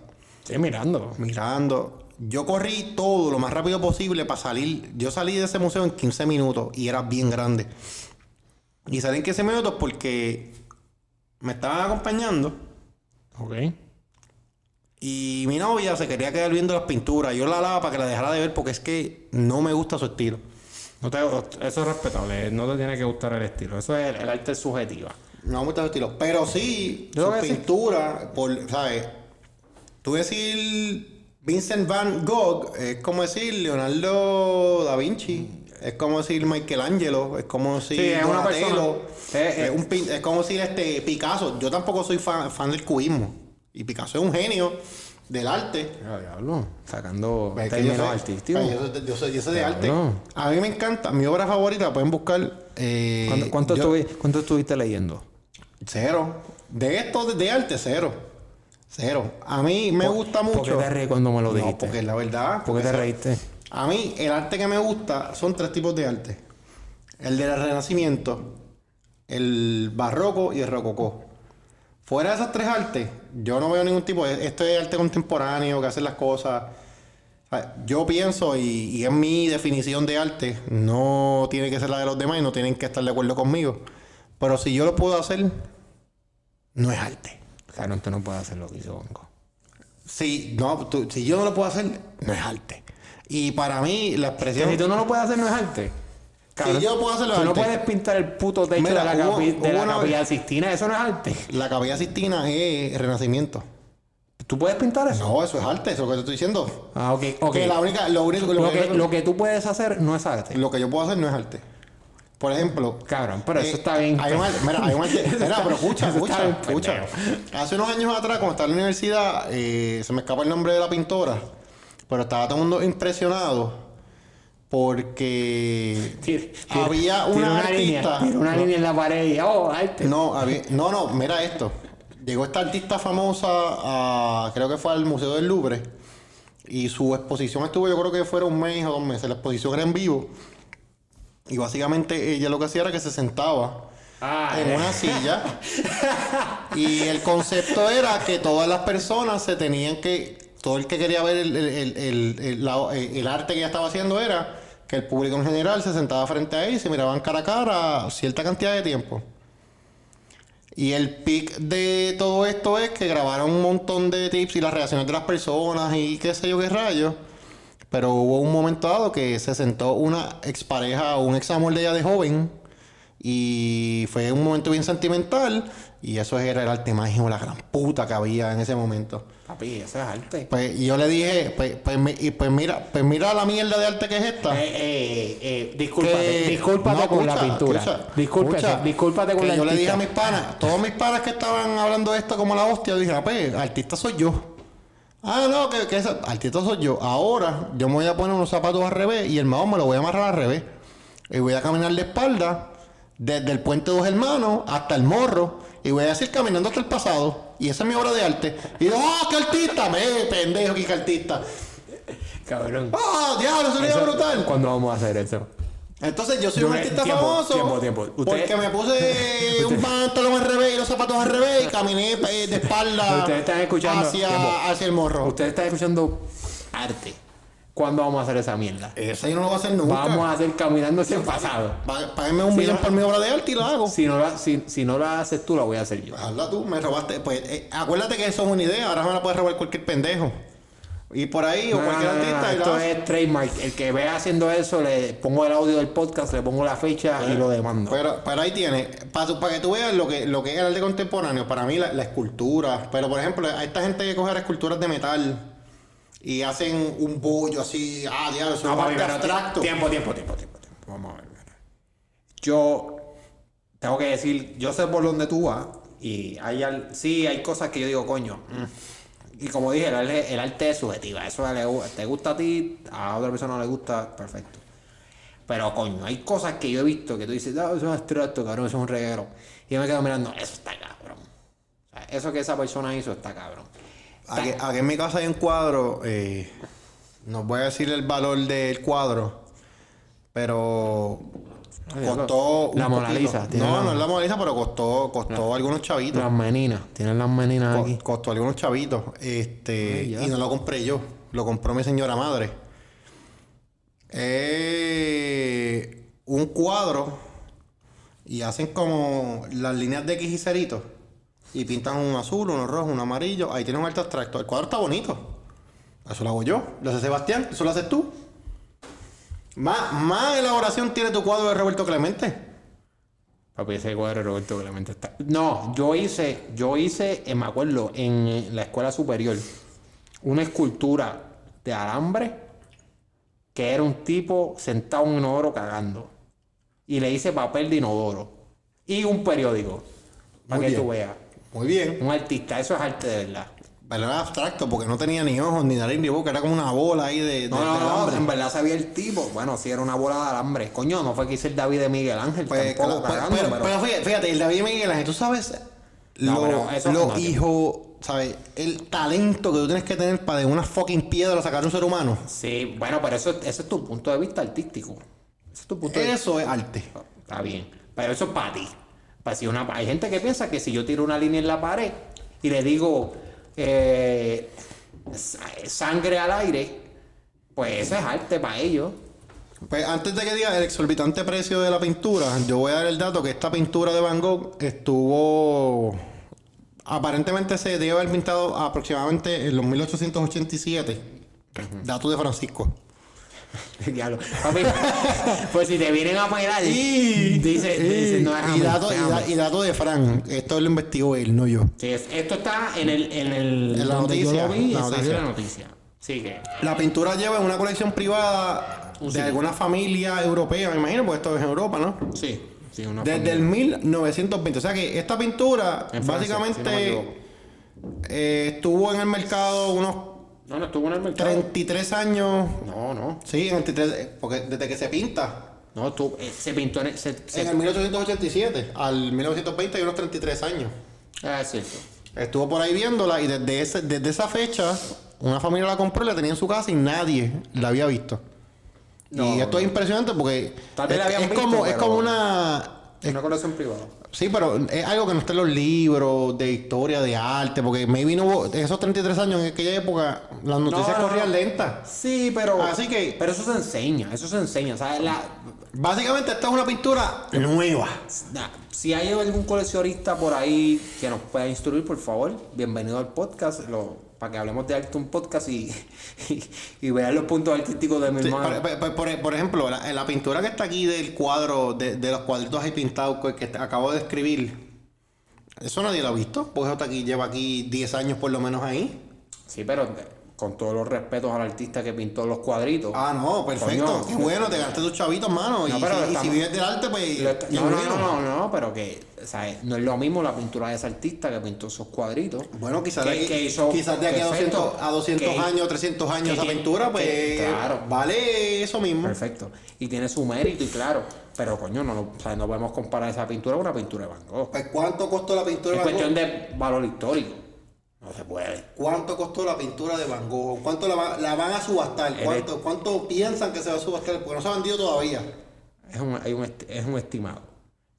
Sí, mirando. Mirando. Yo corrí todo lo más rápido posible para salir. Yo salí de ese museo en 15 minutos y era bien grande. Y salí en 15 minutos porque me estaban acompañando. Ok. Y mi novia se quería quedar viendo las pinturas. Yo la alaba para que la dejara de ver porque es que no me gusta su estilo. No te, eso es respetable, no te tiene que gustar el estilo. Eso es el arte subjetiva. No me gusta el estilo. Pero sí, su pintura, por, ¿sabes? Tú decir Vincent Van Gogh es como decir Leonardo da Vinci. Es como decir Michelangelo, es como decir sí, es una persona, es, un, es, como decir este Picasso. Yo tampoco soy fan, fan del cubismo. Y Picasso es un genio del arte. Ya, diablo, sacando términos artísticos. Yo, soy, yo, soy, de arte. A mí me encanta. Mi obra favorita, pueden buscar. Eh, ¿Cuánto, cuánto, estuviste leyendo? Cero. De esto, de, arte, cero. Cero. A mí me gusta mucho. ¿Por qué te reí cuando me lo dijiste? porque la verdad. ¿Por qué te reíste? A mí, el arte que me gusta son tres tipos de arte: el del Renacimiento, el barroco y el rococó. Fuera de esas tres artes, yo no veo ningún tipo. de... Esto es arte contemporáneo, que hacen las cosas. Yo pienso, y, y es mi definición de arte, no tiene que ser la de los demás y no tienen que estar de acuerdo conmigo. Pero si yo lo puedo hacer, no es arte. Claro, tú no puedes hacer lo que hizo Bongo. Si, no, si yo no lo puedo hacer, no es arte. Y para mí, la expresión. Si tú no lo puedes hacer, no es arte yo puedo hacerlo Tú no puedes pintar el puto techo de la, de la capilla Sistina, eso no es arte. La capilla Sistina es renacimiento. ¿Tú puedes pintar eso? No, eso es arte, eso es lo que te estoy diciendo. Ah, ok, ok. Que la única, lo, único, lo, que, lo que tú puedes hacer no es arte. Lo que yo puedo hacer no es arte. Por ejemplo. Cabrón, pero eso eh, está bien. Hay un, mira, hay un mira, pero escucha, escucha, escucha. Hace unos años atrás, cuando estaba en la universidad, eh, se me escapa el nombre de la pintora, pero estaba todo el mundo impresionado porque había una, artista. Línea, una línea en la pared y oh, arte. No, no, no, mira esto. Llegó esta artista famosa a, creo que fue al Museo del Louvre. Y su exposición estuvo, yo creo que fuera un mes o dos meses. La exposición era en vivo. Y básicamente ella lo que hacía era que se sentaba ah, en una silla. y el concepto era que todas las personas se tenían que todo el que quería ver el, el, arte que ella estaba haciendo era que el público en general se sentaba frente a ella y se miraban cara a cara cierta cantidad de tiempo. Y el pic de todo esto es que grabaron un montón de tips y las reacciones de las personas y qué sé yo qué rayos. Pero hubo un momento dado que se sentó una expareja o un ex amor de ella de joven y fue un momento bien sentimental y eso era el arte mágico, la gran puta que había en ese momento. Papi, eso es arte. Pues y yo le dije, pues, pues, pues, mira, pues mira la mierda de arte que es esta. Eh, eh, eh, discúlpate, discúlpate con la pintura. discúlpate, discúlpate con la Yo le dije a mis panas, todos mis panas que estaban hablando de esto como la hostia, yo dije, ah, pues, artista soy yo. Ah, no, que, que artista soy yo. Ahora yo me voy a poner unos zapatos al revés y el mahón me lo voy a amarrar al revés. Y voy a caminar de espalda Desde el puente de dos hermanos hasta el morro. Y voy a decir caminando hasta el pasado. Y esa es mi obra de arte. Y digo, ¡ah, qué artista! Me pendejo, qué artista. Cabrón. ¡Ah, diablo, eso sería brutal! ¿Cuándo vamos a hacer eso? Entonces yo soy Yo un artista tiempo, famoso. tiempo, tiempo. Porque me puse un pantalón al revés y los zapatos al revés y caminé eh, de espalda Ustedes están escuchando- hacia, hacia el morro. Ustedes están escuchando arte. ¿Cuándo vamos a hacer esa mierda? Ese yo no lo voy a hacer nunca. Vamos a hacer caminando hacia el pasado. Pá- Págame un millón no. por mi obra de arte y lo hago. Si no, la, si, si no la haces tú, la voy a hacer yo. Hazla tú, me robaste. Pues eh, acuérdate que eso es una idea, ahora me la puede robar cualquier pendejo. Y por ahí, o cualquier no, artista. esto hace. es trademark. El que vea haciendo eso, le pongo el audio del podcast, le pongo la fecha y lo demando. Pero, pero ahí tiene, para, para que tú veas lo que, lo que es el arte contemporáneo, para mí la, la escultura. Pero por ejemplo, hay esta gente que coge esculturas de metal y hacen un bollo así, ah, diablo, No, es pero abstracto. Tiempo, tiempo, tiempo, tiempo, tiempo. Vamos a ver. mira. Yo tengo que decir, yo sé por dónde tú vas y hay al- sí hay cosas que yo digo, coño. mm. Y como dije, el, arte- el arte es subjetiva. Eso le te gusta a ti, a otra persona no le gusta, perfecto. Pero coño, hay cosas que yo he visto que tú dices, no, eso es abstracto, cabrón, eso es un reguero. Y yo me quedo mirando, eso está cabrón. O sea, eso que esa persona hizo está cabrón. Aquí, aquí en mi casa hay un cuadro, eh, no voy a decir el valor del cuadro, pero costó la un Mona poquito. Lisa, No, la- no es la Mona Lisa, pero costó, costó algunos chavitos. Las meninas, tienen las meninas Co- aquí. costó algunos chavitos. Este, Ay, y no lo compré yo, lo compró mi señora madre. Eh, un cuadro y hacen como las líneas de X y ceritos. Y pintan un azul, uno rojo, un amarillo. Ahí tiene un arte abstracto. El cuadro está bonito. Eso lo hago yo. Lo hace Sebastián. Eso lo haces tú. Más, más elaboración tiene tu cuadro de Roberto Clemente. Papi, ese cuadro de Roberto Clemente está. No, yo hice, yo hice, eh, me acuerdo, en eh, la escuela superior, una escultura de alambre que era un tipo sentado en un inodoro cagando. Y le hice papel de inodoro. Y un periódico. Para Muy que bien. tú veas. Muy bien. Un artista, eso es arte de verdad. Pero era abstracto porque no tenía ni ojos, ni nariz, ni boca. Era como una bola ahí de, de- No, no, de en verdad sabía el tipo. Bueno, sí era una bola de alambre. Coño, no fue que hice el David de Miguel Ángel Pues, tampoco claro, cagando, pero, pero- pero fíjate, el David Miguel Ángel, tú sabes No, lo, lo hijo, ¿sabes? El talento que tú tienes que tener para de una fucking piedra sacar un ser humano. Sí, bueno, pero eso, ese es tu punto de vista artístico. Ese es tu punto de vista. Eso es arte. Está bien. Pero eso es para ti. Para si una, hay gente que piensa que si yo tiro una línea en la pared y le digo eh, sa- sangre al aire, pues eso es arte para ellos. Pues antes de que diga el exorbitante precio de la pintura, yo voy a dar el dato que esta pintura de Van Gogh estuvo. Aparentemente se debe haber pintado aproximadamente en los 1887. Dato de Francisco. Diablo. Papi, pues si te vienen a pegar, Y, dice, dice, no es y, hambre, dato, es y, da- hambre. y dato de Fran. Esto lo investigó él, no yo. Sí, esto está en el, en el En la noticia, yo vi, la noticia. la noticia. Sí que. La pintura lleva en una colección privada de Sí. alguna familia europea, me imagino, porque esto es en Europa, ¿no? Sí, sí, una Desde familia. el 1920. O sea que esta pintura, Francia, básicamente, no eh, estuvo en el mercado unos No, no estuvo en el mercado. 33 años. No, no. Sí, en el 33, porque desde que se pinta. No, tú, eh, se pintó en el. Se, se- En el 1887 al 1920 hay unos 33 años. Ah, es cierto. Estuvo por ahí viéndola y desde, ese, desde esa fecha una familia la compró y la tenía en su casa y nadie la había visto. No, y esto es impresionante porque es, visto, como, es como una... Es una colección privada. Sí, pero es algo que no está en los libros de historia, de arte, porque maybe no hubo, en esos 33 años, en aquella época, las noticias No, no, corrían no. lentas. Sí, pero. Así que- Pero eso se enseña, eso se enseña. ¿sabes? La, Básicamente esta es una pintura nueva. si hay algún coleccionista por ahí que nos pueda instruir, por favor, bienvenido al podcast. Lo, para que hablemos de arte un podcast y, y, y vean los puntos artísticos de mi Sí, hermano. por, por- por- por ejemplo, la, la pintura que está aquí del cuadro, de, de los cuadritos ahí pintados que, que acabo de escribir, eso nadie lo ha visto, porque eso está aquí, lleva aquí 10 años por lo menos ahí. Sí, pero con todos los respetos al artista que pintó los cuadritos. Ah, no, perfecto. Coño. Qué bueno, te gasté tus chavitos, mano. No, y, pero si, y si vives del arte, pues. No, no, no, no, no, pero que, ¿sabes? No es lo mismo la pintura de ese artista que pintó esos cuadritos. Bueno, quizás Que- de aquí, que hizo- quizás de aquí a perfecto. 200, a 200 Que- años, 300 años esa pintura, pues. claro. Vale eso mismo. Perfecto. Y tiene su mérito, y claro. Pero coño, no, lo- o sea, no podemos comparar esa pintura con una pintura de Van Gogh. Pues, ¿Cuánto costó la pintura Es de Van cuestión Gogh? de valor histórico. No se puede. ¿Cuánto costó la pintura de Van Gogh? ¿Cuánto la, va- la van a subastar? ¿Cuánto, ¿Cuánto piensan que se va a subastar? Porque no se ha vendido todavía. Es un, hay un, est- es un estimado.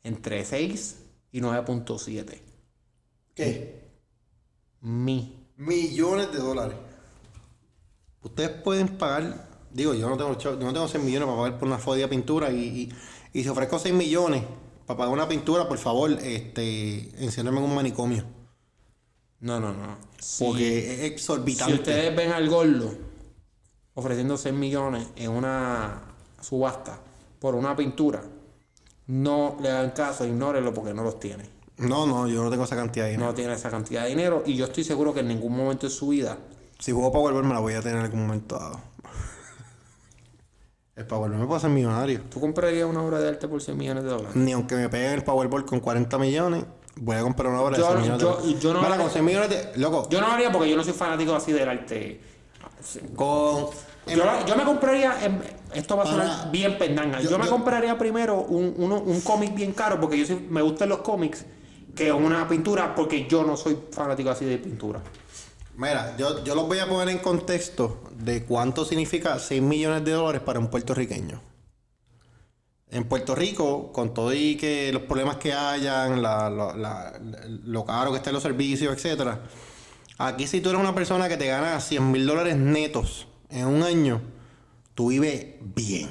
Entre 6 y 9.7 ¿Qué? mi. Millones de dólares. Ustedes pueden pagar, digo, yo no tengo, yo no tengo 6 millones para pagar por una jodida pintura y, y, y si ofrezco 6 millones para pagar una pintura, por favor, este, enciérrenme en un manicomio. No, no, no. Si, Porque es si exorbitante. ustedes ven al gordo ofreciendo 6 millones en una subasta por una pintura, no le hagan caso, ignórenlo porque no los tiene. No, no, yo no tengo esa cantidad de dinero. No tiene esa cantidad de dinero y yo estoy seguro que en ningún momento de su vida Si juego Powerball me la voy a tener en algún momento dado. El Powerball me puede hacer millonario. ¿Tú comprarías una obra de arte por 100 millones de dólares? Ni aunque me peguen el Powerball con 40 millones, voy a comprar una obra Yo- de 100 millones. de yo- dólares. yo no- con 100 millones de... Loco, Yo no lo haría porque yo no soy fanático así del arte. con... Yo, yo me compraría, em, esto va a sonar Para- bien pendanga, yo, me compraría primero un, uno- un cómic bien caro porque yo sí- me gustan los cómics que una pintura porque yo no soy fanático así de pintura. Mira, yo, yo los voy a poner en contexto de cuánto significa 6 millones de dólares para un puertorriqueño. En Puerto Rico, con todo y que los problemas que hayan, la- la- la- lo caro que estén los servicios, etcétera, aquí si tú eres una persona que te gana 100 mil dólares netos en un año, tú vives bien.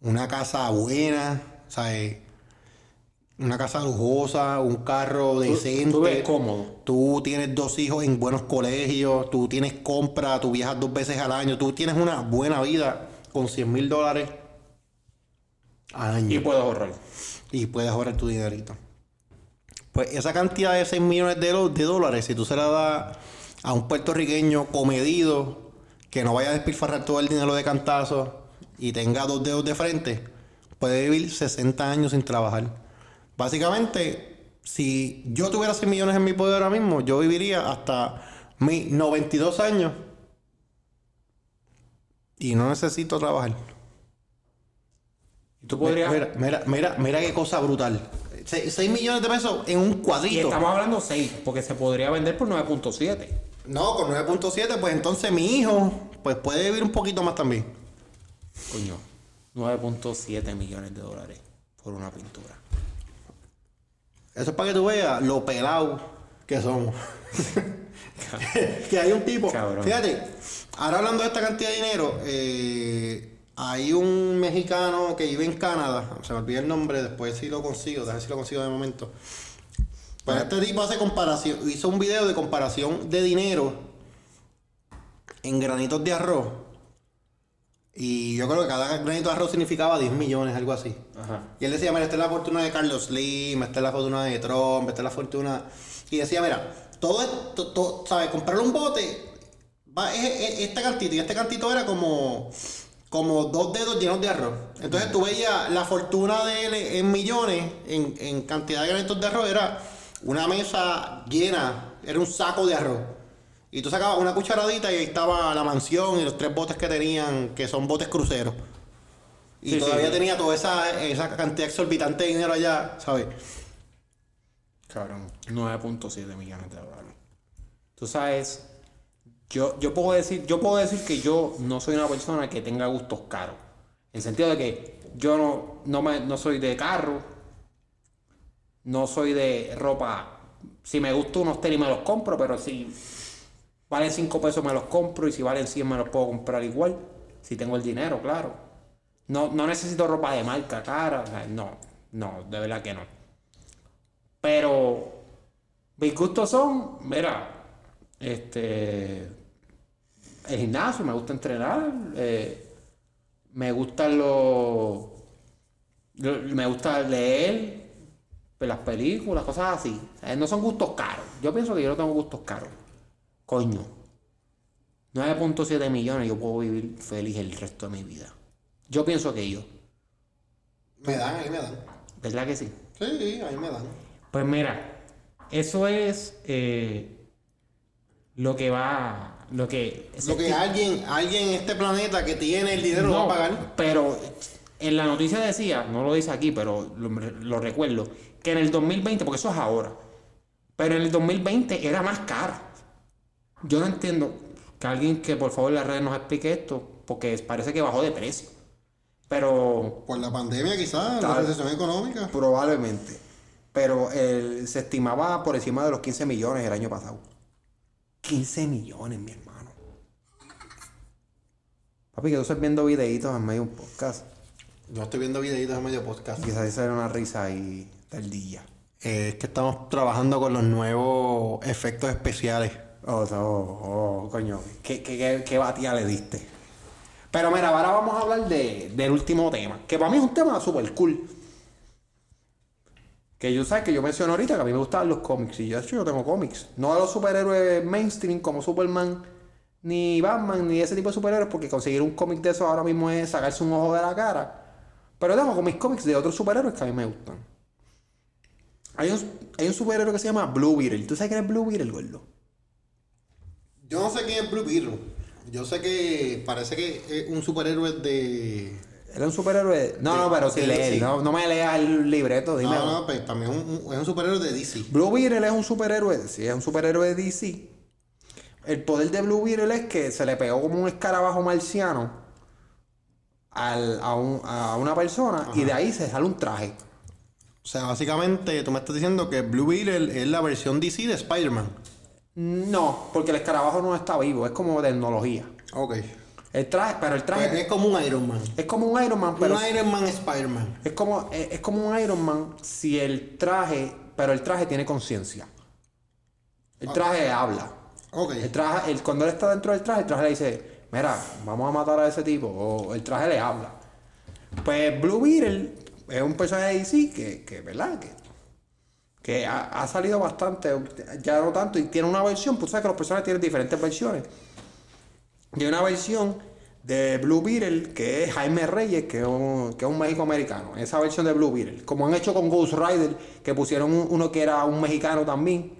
Una casa buena, ¿sabes? Una casa lujosa, un carro decente. tú ves cómodo. Tú tienes dos hijos en buenos colegios, tú tienes compra, tú viajas dos veces al año, tú tienes una buena vida con 100 mil dólares año Y puedo ahorrar. y puedes ahorrar tu dinerito. Pues esa cantidad de 6 millones de, de dólares, si tú se la das a un puertorriqueño comedido, que no vaya a despilfarrar todo el dinero de cantazo y tenga dos dedos de frente, puede vivir 60 años sin trabajar. Básicamente, si yo tuviera 6 millones en mi poder ahora mismo, yo viviría hasta mis 92 años y no necesito trabajar. Tú podrías... Mira, mira, mira, mira qué cosa brutal. 6 millones de pesos en un y cuadrito. estamos hablando 6, porque se podría vender por 9.7. No, con 9.7, pues entonces mi hijo pues puede vivir un poquito más también. Coño, 9.7 millones de dólares por una pintura. Eso es para que tú veas lo pelado que somos. que hay un tipo. Cabrón. Fíjate, ahora hablando de esta cantidad de dinero, eh, hay un mexicano que vive en Canadá. Se me olvida el nombre, después si lo consigo, déjame si lo consigo de momento. Pues este tipo hace comparación, hizo un video de comparación de dinero en granitos de arroz. Y yo creo que cada granito de arroz significaba 10 millones, algo así. Ajá. Y él decía, mira, esta es la fortuna de Carlos Slim, esta es la fortuna de Trump, esta es la fortuna... Y decía, mira, todo esto, todo, ¿sabes? Comprar un bote, va, es, es- este cantito, y este cantito era como, como dos dedos llenos de arroz. Entonces tú veías la fortuna de él en millones, en, en cantidad de granitos de arroz, era una mesa llena, era un saco de arroz. Y tú sacabas una cucharadita y ahí estaba la mansión y los tres botes que tenían, que son botes cruceros. Y Sí, todavía sí. tenía toda esa, esa cantidad exorbitante de dinero allá, ¿sabes? Cabrón, 9.7 millones de dólares. Tú sabes, yo, yo puedo decir, yo puedo decir que yo no soy una persona que tenga gustos caros. En el sentido de que yo no, no, me, no soy de carro, no soy de ropa. Si me gusta unos tenis me los compro, pero si valen 5 pesos me los compro y si valen 100 me los puedo comprar igual. Si tengo el dinero, claro. No, no necesito ropa de marca cara. no, no, de verdad que no. Pero mis gustos son, mira, este, el gimnasio, me gusta entrenar, eh, me gustan los, lo- me gusta leer, pues, las películas, cosas así. Sea, no son gustos caros. Yo pienso que yo no tengo gustos caros. Coño. 9.7 millones, yo puedo vivir feliz el resto de mi vida. Yo pienso que yo. Me dan, ahí me dan. ¿Verdad que sí? Sí, ahí me dan. Pues mira, eso es eh, lo que va, lo que... Lo que alguien, alguien en este planeta que tiene el dinero lo va a pagar. pero En la noticia decía, no lo dice aquí, pero lo, lo recuerdo, que en el 2020, porque eso es ahora, pero en el 2020 era más cara. Yo no entiendo que alguien que por favor en las redes nos explique esto, porque parece que bajó de precio. Pero Por la pandemia quizás, la recesión económica. probablemente. Pero el- se estimaba por encima de los 15 millones el año pasado. 15 millones, mi hermano. Papi, que tú estás viendo videitos en medio de un podcast. Yo estoy viendo videitos en medio podcast. Quizás esa era una risa ahí del día. Eh, es que estamos trabajando con los nuevos efectos especiales. Oh, oh, oh, coño. ¿Qué, qué, qué, qué batida le diste? Pero mira, ahora vamos a hablar de, del último tema. Que para mí es un tema súper cool. Que yo sabes que yo menciono ahorita que a mí me gustan los cómics. Y yo, de hecho, yo tengo cómics. No de los superhéroes mainstream como Superman, ni Batman, ni ese tipo de superhéroes. Porque conseguir un cómic de eso ahora mismo es sacarse un ojo de la cara. Pero tengo con cómics de otros superhéroes que a mí me gustan. Hay un, hay un superhéroe que se llama Blue Beetle. ¿Tú sabes quién es Blue Beetle, gordo? Yo no sé quién es Blue Beetle. Yo sé que parece que es un superhéroe de. Era un superhéroe. No, no, pero si de lees, DC. no, no me leas el libreto, dime. No, no, para mí es un, un- es un superhéroe de DC. Blue Beetle es un superhéroe, sí, es un superhéroe de DC. El poder de Blue Beetle es que se le pegó como un escarabajo marciano al- a, un- a una persona y de ahí se sale un traje. O sea, básicamente tú me estás diciendo que Blue Beetle es la versión DC de Spider-Man. No, porque el escarabajo no está vivo, es como tecnología. Ok. El traje, pero el traje Pues es como un Iron Man. es como un Iron Man, pero un Iron Man Spider-Man. es como, es, es como un Iron Man si el traje, pero el traje tiene conciencia. El traje habla. Ok. El traje, el, cuando él está dentro del traje, el traje le dice, mira, vamos a matar a ese tipo. O el traje le habla. Pues Blue Beetle es un personaje de DC que, que ¿verdad? Que, que ha, ha salido bastante, ya no tanto, y tiene una versión, pues sabes que los personajes tienen diferentes versiones. Y hay una versión de Blue Beetle que es Jaime Reyes, que es un, que es un México americano. Esa versión de Blue Beetle. Como han hecho con Ghost Rider, que pusieron un- uno que era un mexicano también.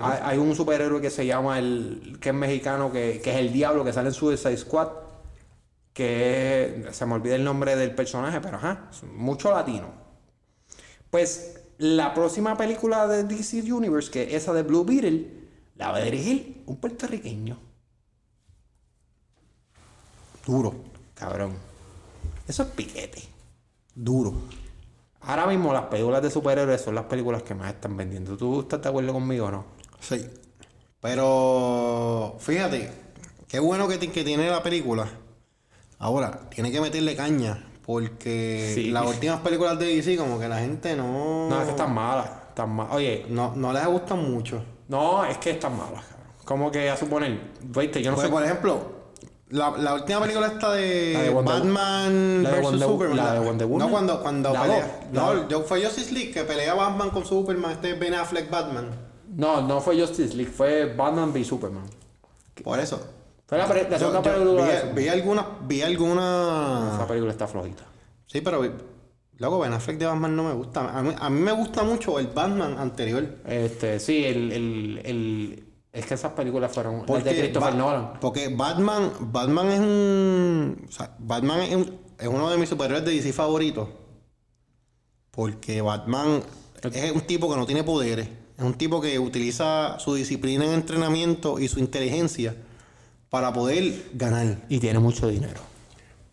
hay, hay un superhéroe que se llama el. que es mexicano, que, que es el diablo, que sale en Suicide Squad. Que es- se me olvida el nombre del personaje, pero ajá, mucho latino. Pues la próxima película de DC Universe, que es esa de Blue Beetle, la va a dirigir un puertorriqueño. Duro. Cabrón. Eso es piquete. Duro. Ahora mismo las películas de superhéroes son las películas que más están vendiendo. ¿Tú estás de acuerdo conmigo o no? Sí. Pero fíjate, qué bueno que, que tiene la película. Ahora, tiene que meterle caña. Porque Sí. las últimas películas de DC, como que la gente no. No, es que están malas. Están malas. Oye, No, no les gustan mucho. no, es que están malas, cabrón. Como que a suponer, viste, yo no Pues, sé. por ejemplo, la, la última película esta de, La de Wonder- Batman la de vs Wonder- Superman. la de Wonder Woman. No, cuando, cuando pelea. no, yo, fue Justice League que pelea Batman con Superman. Este es Ben Affleck Batman. No, no fue Justice League, fue Batman v Superman. Por eso. Fue la, Yo- segunda yo película vi, vi algunas. Vi alguna. Esa película está flojita. Sí, pero. vi- Loco, Ben Affleck de Batman no me gusta. A mí, a mí me gusta mucho el Batman anterior. Este, sí, el, el, el- es que esas películas fueron las Porque, de Christopher Ba- Nolan. porque Batman, Batman es un. O sea, Batman es, un- es uno de mis superhéroes de DC favoritos. Porque Batman es un tipo que no tiene poderes. Es un tipo que utiliza su disciplina en entrenamiento y su inteligencia para poder ganar. Y tiene mucho dinero.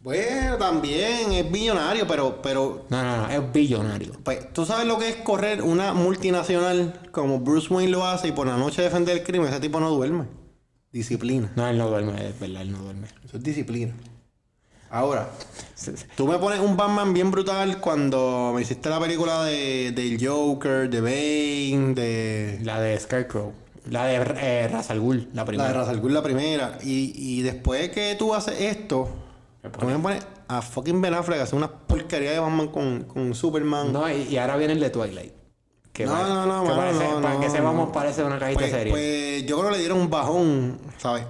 Bueno, también es millonario, pero, pero No, no, no, es billonario. pues, tú sabes lo que es correr una multinacional como Bruce Wayne lo hace y por la noche defender el crimen. Ese tipo no duerme. Disciplina. No, él no duerme, es verdad, él no duerme. Eso es disciplina. Ahora, tú me pones un Batman bien brutal cuando me hiciste la película de, del Joker, de Bane, de La de Scarecrow. La de eh, Ra's al Ghul, la la primera. de Ra's al Ghul, la primera. Y, y después que tú haces esto, Me pones a fucking Ben Affleck hacer una porquería de Batman con, con Superman. No, y, y ahora viene el de Twilight. Que No, va- no, no, que mano, parece, no, para no, que sepamos, no. parece una cajita pues, seria. pues yo creo que le dieron un bajón, ¿sabes?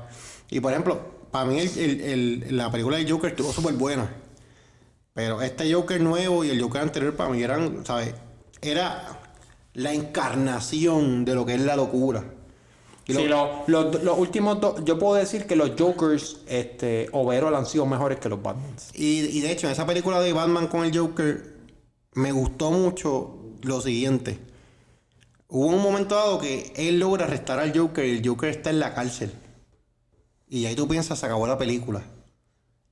Y por ejemplo, para mí el- el- el- la película de Joker estuvo súper buena. Pero este Joker nuevo y el Joker anterior para mí eran, ¿sabes? Era la encarnación de lo que es la locura. Y Sí, lo- lo- los, los últimos dos, yo puedo decir que los Jokers, este, overall han sido mejores que los Batmans. Y, y de hecho, en esa película de Batman con el Joker, me gustó mucho lo siguiente. Hubo un momento dado que él logra arrestar al Joker y el Joker está en la cárcel. Y ahí tú piensas, se acabó la película.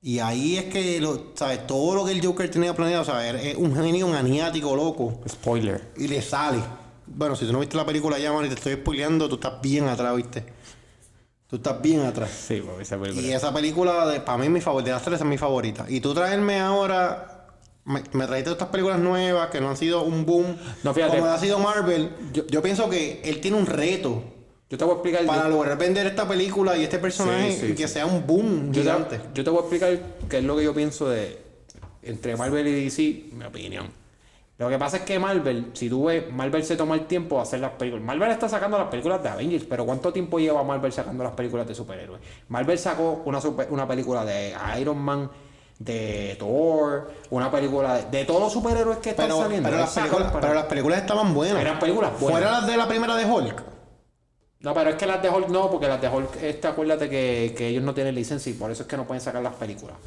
Y ahí es que, lo, ¿sabes? Todo lo que el Joker tenía planeado, ¿sabes? Es un genio maniático, loco. Spoiler. Y le sale. Bueno, si tú no viste la película ya, man, y te estoy spoileando, tú estás bien atrás, ¿viste? Tú estás bien atrás. Sí, pues, esa película. Y esa película, de, para mí, mi favorita. De las tres es mi favorita. Y tú traerme ahora. Me, me trajiste estas películas nuevas que no han sido un boom. No, fíjate. Como ha sido Marvel. Yo- Yo, pienso que él tiene un reto Yo te voy a explicar. para lograr vender esta película y este personaje Sí, sí, y que sí. sea un boom yo, gigante. te, yo te voy a explicar qué es lo que yo pienso de entre Marvel y DC, mi opinión. Lo que pasa es que Marvel, si tú ves, Marvel se toma el tiempo de hacer las películas. Marvel está sacando las películas de Avengers, pero ¿cuánto tiempo lleva Marvel sacando las películas de superhéroes? Marvel sacó una, super- una película de Iron Man, de Thor, una película de, de todos los superhéroes que están Pero, saliendo. pero, las películas, para- pero las películas estaban buenas. Eran películas buenas. Fuera las de la primera de Hulk. No, pero es que las de Hulk no, porque las de Hulk, este, acuérdate que, que ellos no tienen licencia y por eso es que no pueden sacar las películas.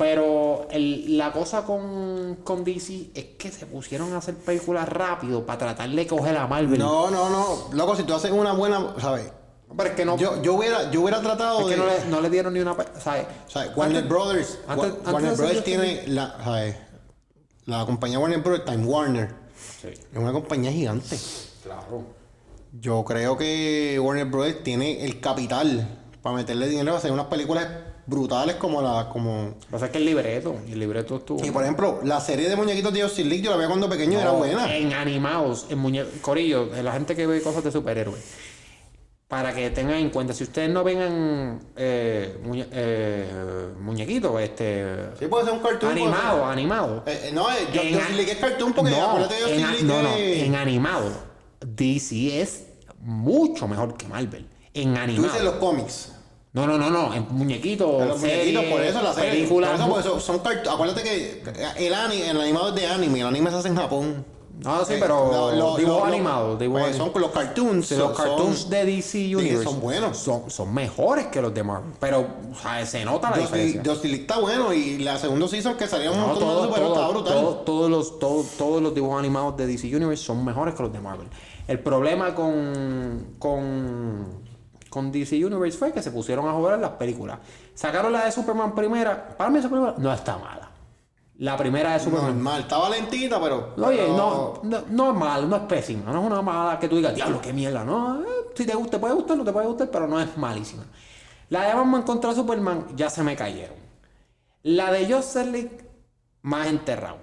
Pero el- la cosa con, con DC es que se pusieron a hacer películas rápido para tratar de coger a Marvel. No, no, no. Loco, si tú haces una buena, ¿sabes? pero es que no. Yo, yo, hubiera, yo hubiera tratado es que no le, no le dieron ni una. ¿sabes? Sea, Warner Antes- Brothers. antes- Wa- antes Warner Brothers tiene la, ¿sabes? la compañía Warner Brothers, Time Warner. Sí, Es una compañía gigante. claro. Yo creo que Warner Brothers tiene el capital para meterle dinero a hacer unas películas brutales como la. como Lo que pasa es que el libreto, el libreto estuvo. Y por ejemplo, la serie de muñequitos de Justice League yo la veía cuando pequeño y era No, buena. En animados, en muñe Corillo, la gente que ve cosas de superhéroes. Para que tengan en cuenta, si ustedes no vengan eh, muñe- eh, muñequitos, este. Sí, puede ser un cartoon. Animado, animado. Eh, eh, no, yo- En League es cartoon porque no, acuérdate de a- League. no, no, en animado. DC es mucho mejor que Marvel. En Tú animado. dices los cómics. No, no, no, no. En muñequitos, Los series, muñequitos, por eso la serie. películas. por eso, por eso son Acuérdate que el anime, el animado es de anime, el anime se hace en Japón. No, sí, Eh, pero lo- lo- dibujos lo- animados. dibujos pues son los cartoons. Sí, los son- cartoons de DC Universe son buenos. Son, son mejores que los de Marvel. Pero o sea, se nota la Justice diferencia. Justice está bueno y la segunda season que salía un No, montón todo- de todo- estaba brutal. todo- todos, los, todo- todos los dibujos animados de DC Universe son mejores que los de Marvel. El problema con, con, con DC Universe fue que se pusieron a jugar las películas. Sacaron la de Superman primera. Para mí esa película no está mala. La primera de Superman. Normal, está lentita, pero. Oye, pero- no, no, no es mal, no es pésima, no es una mala que tú digas, diablo, qué mierda, no, eh, si te gusta, te puede gustar, no te puede gustar, pero no es malísima. La de Batman contra Superman ya se me cayeron. La de Justice League, más enterrado.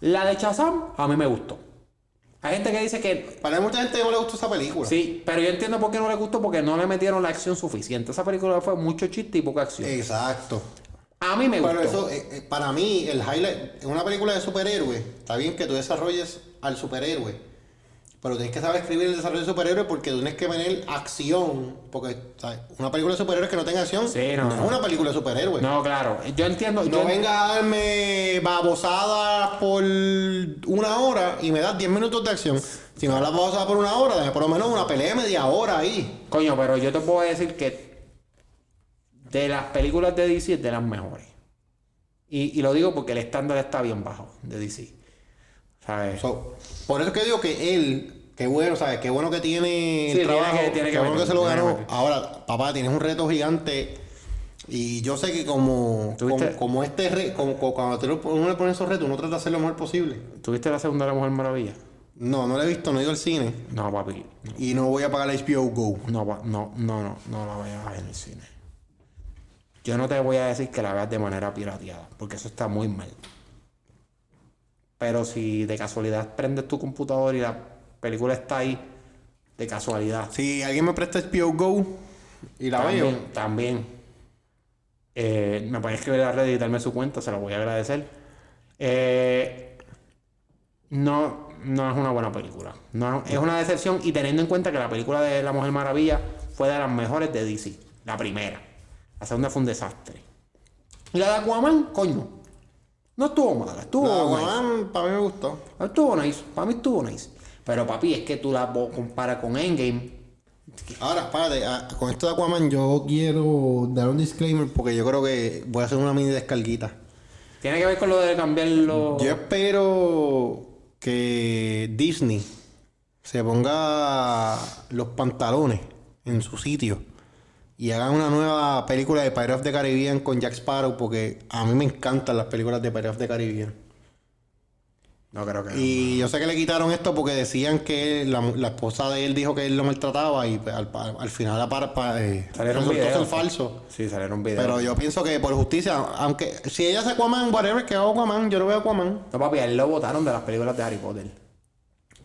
La de Shazam, a mí me gustó. Hay gente que dice que Para mucha gente no le gustó esa película. sí, pero yo entiendo por qué no le gustó, porque no le metieron la acción suficiente. Esa película fue mucho chiste y poca acción. Exacto. A mí me gustó. Pero eso, eh, eh, para mí, el highlight, en una película de superhéroe, está bien que tú desarrolles al superhéroe, pero tienes que saber escribir el desarrollo de superhéroe porque tienes que tener acción, porque ¿sabes? una película de superhéroes que no tenga acción Sí, no, es no. una película de superhéroe. No, No, claro, yo entiendo. yo- venga a darme babosada por una hora y me das 10 minutos de acción. Si me das la babosada por una hora, dame por lo menos una pelea de media hora ahí. Coño, pero yo te puedo decir que de las películas de DC es de las mejores. Y, y lo digo porque el estándar está bien bajo de DC. ¿Sabes? So, por eso es que digo que él, qué bueno, ¿sabes? Qué bueno que tiene Sí, el tiene trabajo, que- tiene qué que bueno meter, que se lo ganó. Ahora, papá, tienes un reto gigante y yo sé que como, como, como este re, como, como cuando te lo- uno le pone esos retos, uno trata de hacer lo mejor posible. ¿Tuviste la segunda de la Mujer Maravilla? No, no lo he visto, no he ido al cine No, papi. y no voy a pagar la HBO Go. No, no, no, no, no la voy a ver en el cine. Yo no te voy a decir que la veas de manera pirateada, porque eso está muy mal. Pero si de casualidad prendes tu computador y la película está ahí, de casualidad, Si alguien me presta HBO Go y la veo, También. Eh, me pueden escribir a la red y darme su cuenta, se lo voy a agradecer. Eh, no, no es una buena película. No, es una decepción y teniendo en cuenta que la película de La Mujer Maravilla fue de las mejores de DC. La primera. La segunda fue un desastre. Y la de Aquaman, coño. No estuvo mala, estuvo la nice. Aquaman, para mí me gustó. Estuvo nice, para mí estuvo nice. Pero papi, es que tú la comparas con Endgame. Ahora, espérate, ah, con esto de Aquaman yo quiero dar un disclaimer porque yo creo que voy a hacer una mini descarguita. Tiene que ver con lo de cambiarlo. Yo espero que Disney se ponga los pantalones en su sitio y hagan una nueva película de Pirates of the Caribbean con Jack Sparrow porque a mí me encantan las películas de Pirates of the Caribbean. No creo que. Y yo sé que le quitaron esto porque decían que la, la esposa de él dijo que él lo maltrataba y pues, al, al final la para, para, eh, Salieron resultó videos. ser falso. Sí, salieron videos. Pero yo pienso que por justicia, aunque si ella hace Aquaman, whatever, que haga Aquaman, yo no veo Aquaman. No, papi, a él lo votaron de las películas de Harry Potter.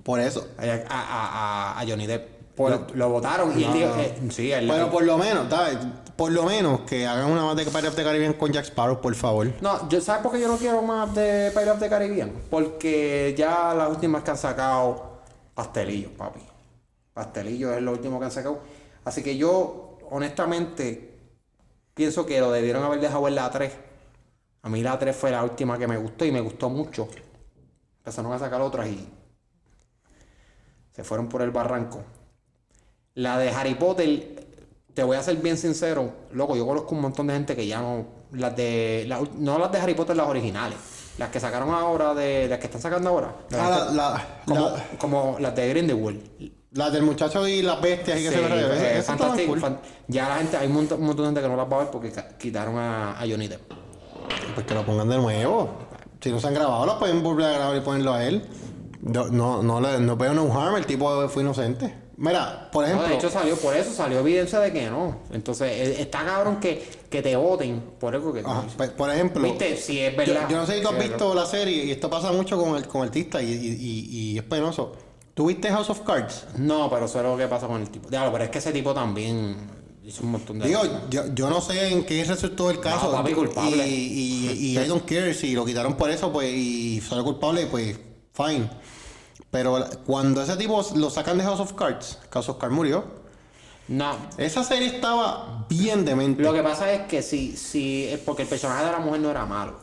Por eso. A, a, a, a Johnny Depp. Lo, lo votaron y él dijo. eh, sí, él. Pero por lo menos, ¿sabes? Por lo menos que hagan una más de Pirates of the Caribbean con Jack Sparrow, por favor. No, yo, ¿sabes por qué yo no quiero más de Pirates of the Caribbean? Porque ya las últimas que han sacado, pastelillos, papi. Pastelillos es lo último que han sacado. Así que yo, honestamente, pienso que lo debieron haber dejado en la 3. A mí la 3 fue la última que me gustó y me gustó mucho. Empezaron a sacar otras y se fueron por el barranco. La de Harry Potter, te voy a ser bien sincero, loco, yo conozco un montón de gente que ya no. Las de. la- no las de Harry Potter, las originales. Las que sacaron ahora, de las que están sacando ahora. Las Ah, la, la- como, la- como las de Grindelwald. la del muchacho y las bestias y que se eh, Fantastic- cool. fan- ya la gente, hay un montón, un montón de gente que no las va a ver porque quitaron a, a Johnny Depp. Pues que lo pongan de nuevo. Si no se han grabado, lo pueden volver a grabar y ponerlo a él. No, no, no, no veo no harm, el tipo fue inocente. Mira, por No, ejemplo. de hecho salió, por eso salió evidencia de que no. Entonces, eh, está cabrón que, que te voten por eso que ajá, pues, por ejemplo. Viste, si es Yo, verdad. yo no sé si tú has visto la serie y esto pasa mucho con el con artistas y, y, y- es penoso. ¿Tú viste House of Cards? No, pero eso es lo que pasa con el tipo. Diablo, pero es que ese tipo también hizo un montón de. Digo, yo, yo no sé en qué resultó el caso. papi, culpable. Y, y, y I don't care si lo quitaron por eso, pues, y salió culpable, pues, fine. Pero cuando ese tipo lo sacan de House of Cards, House of Cards murió. No. Esa serie estaba bien demente. Lo que pasa es que si, si, es porque el personaje de la mujer no era malo.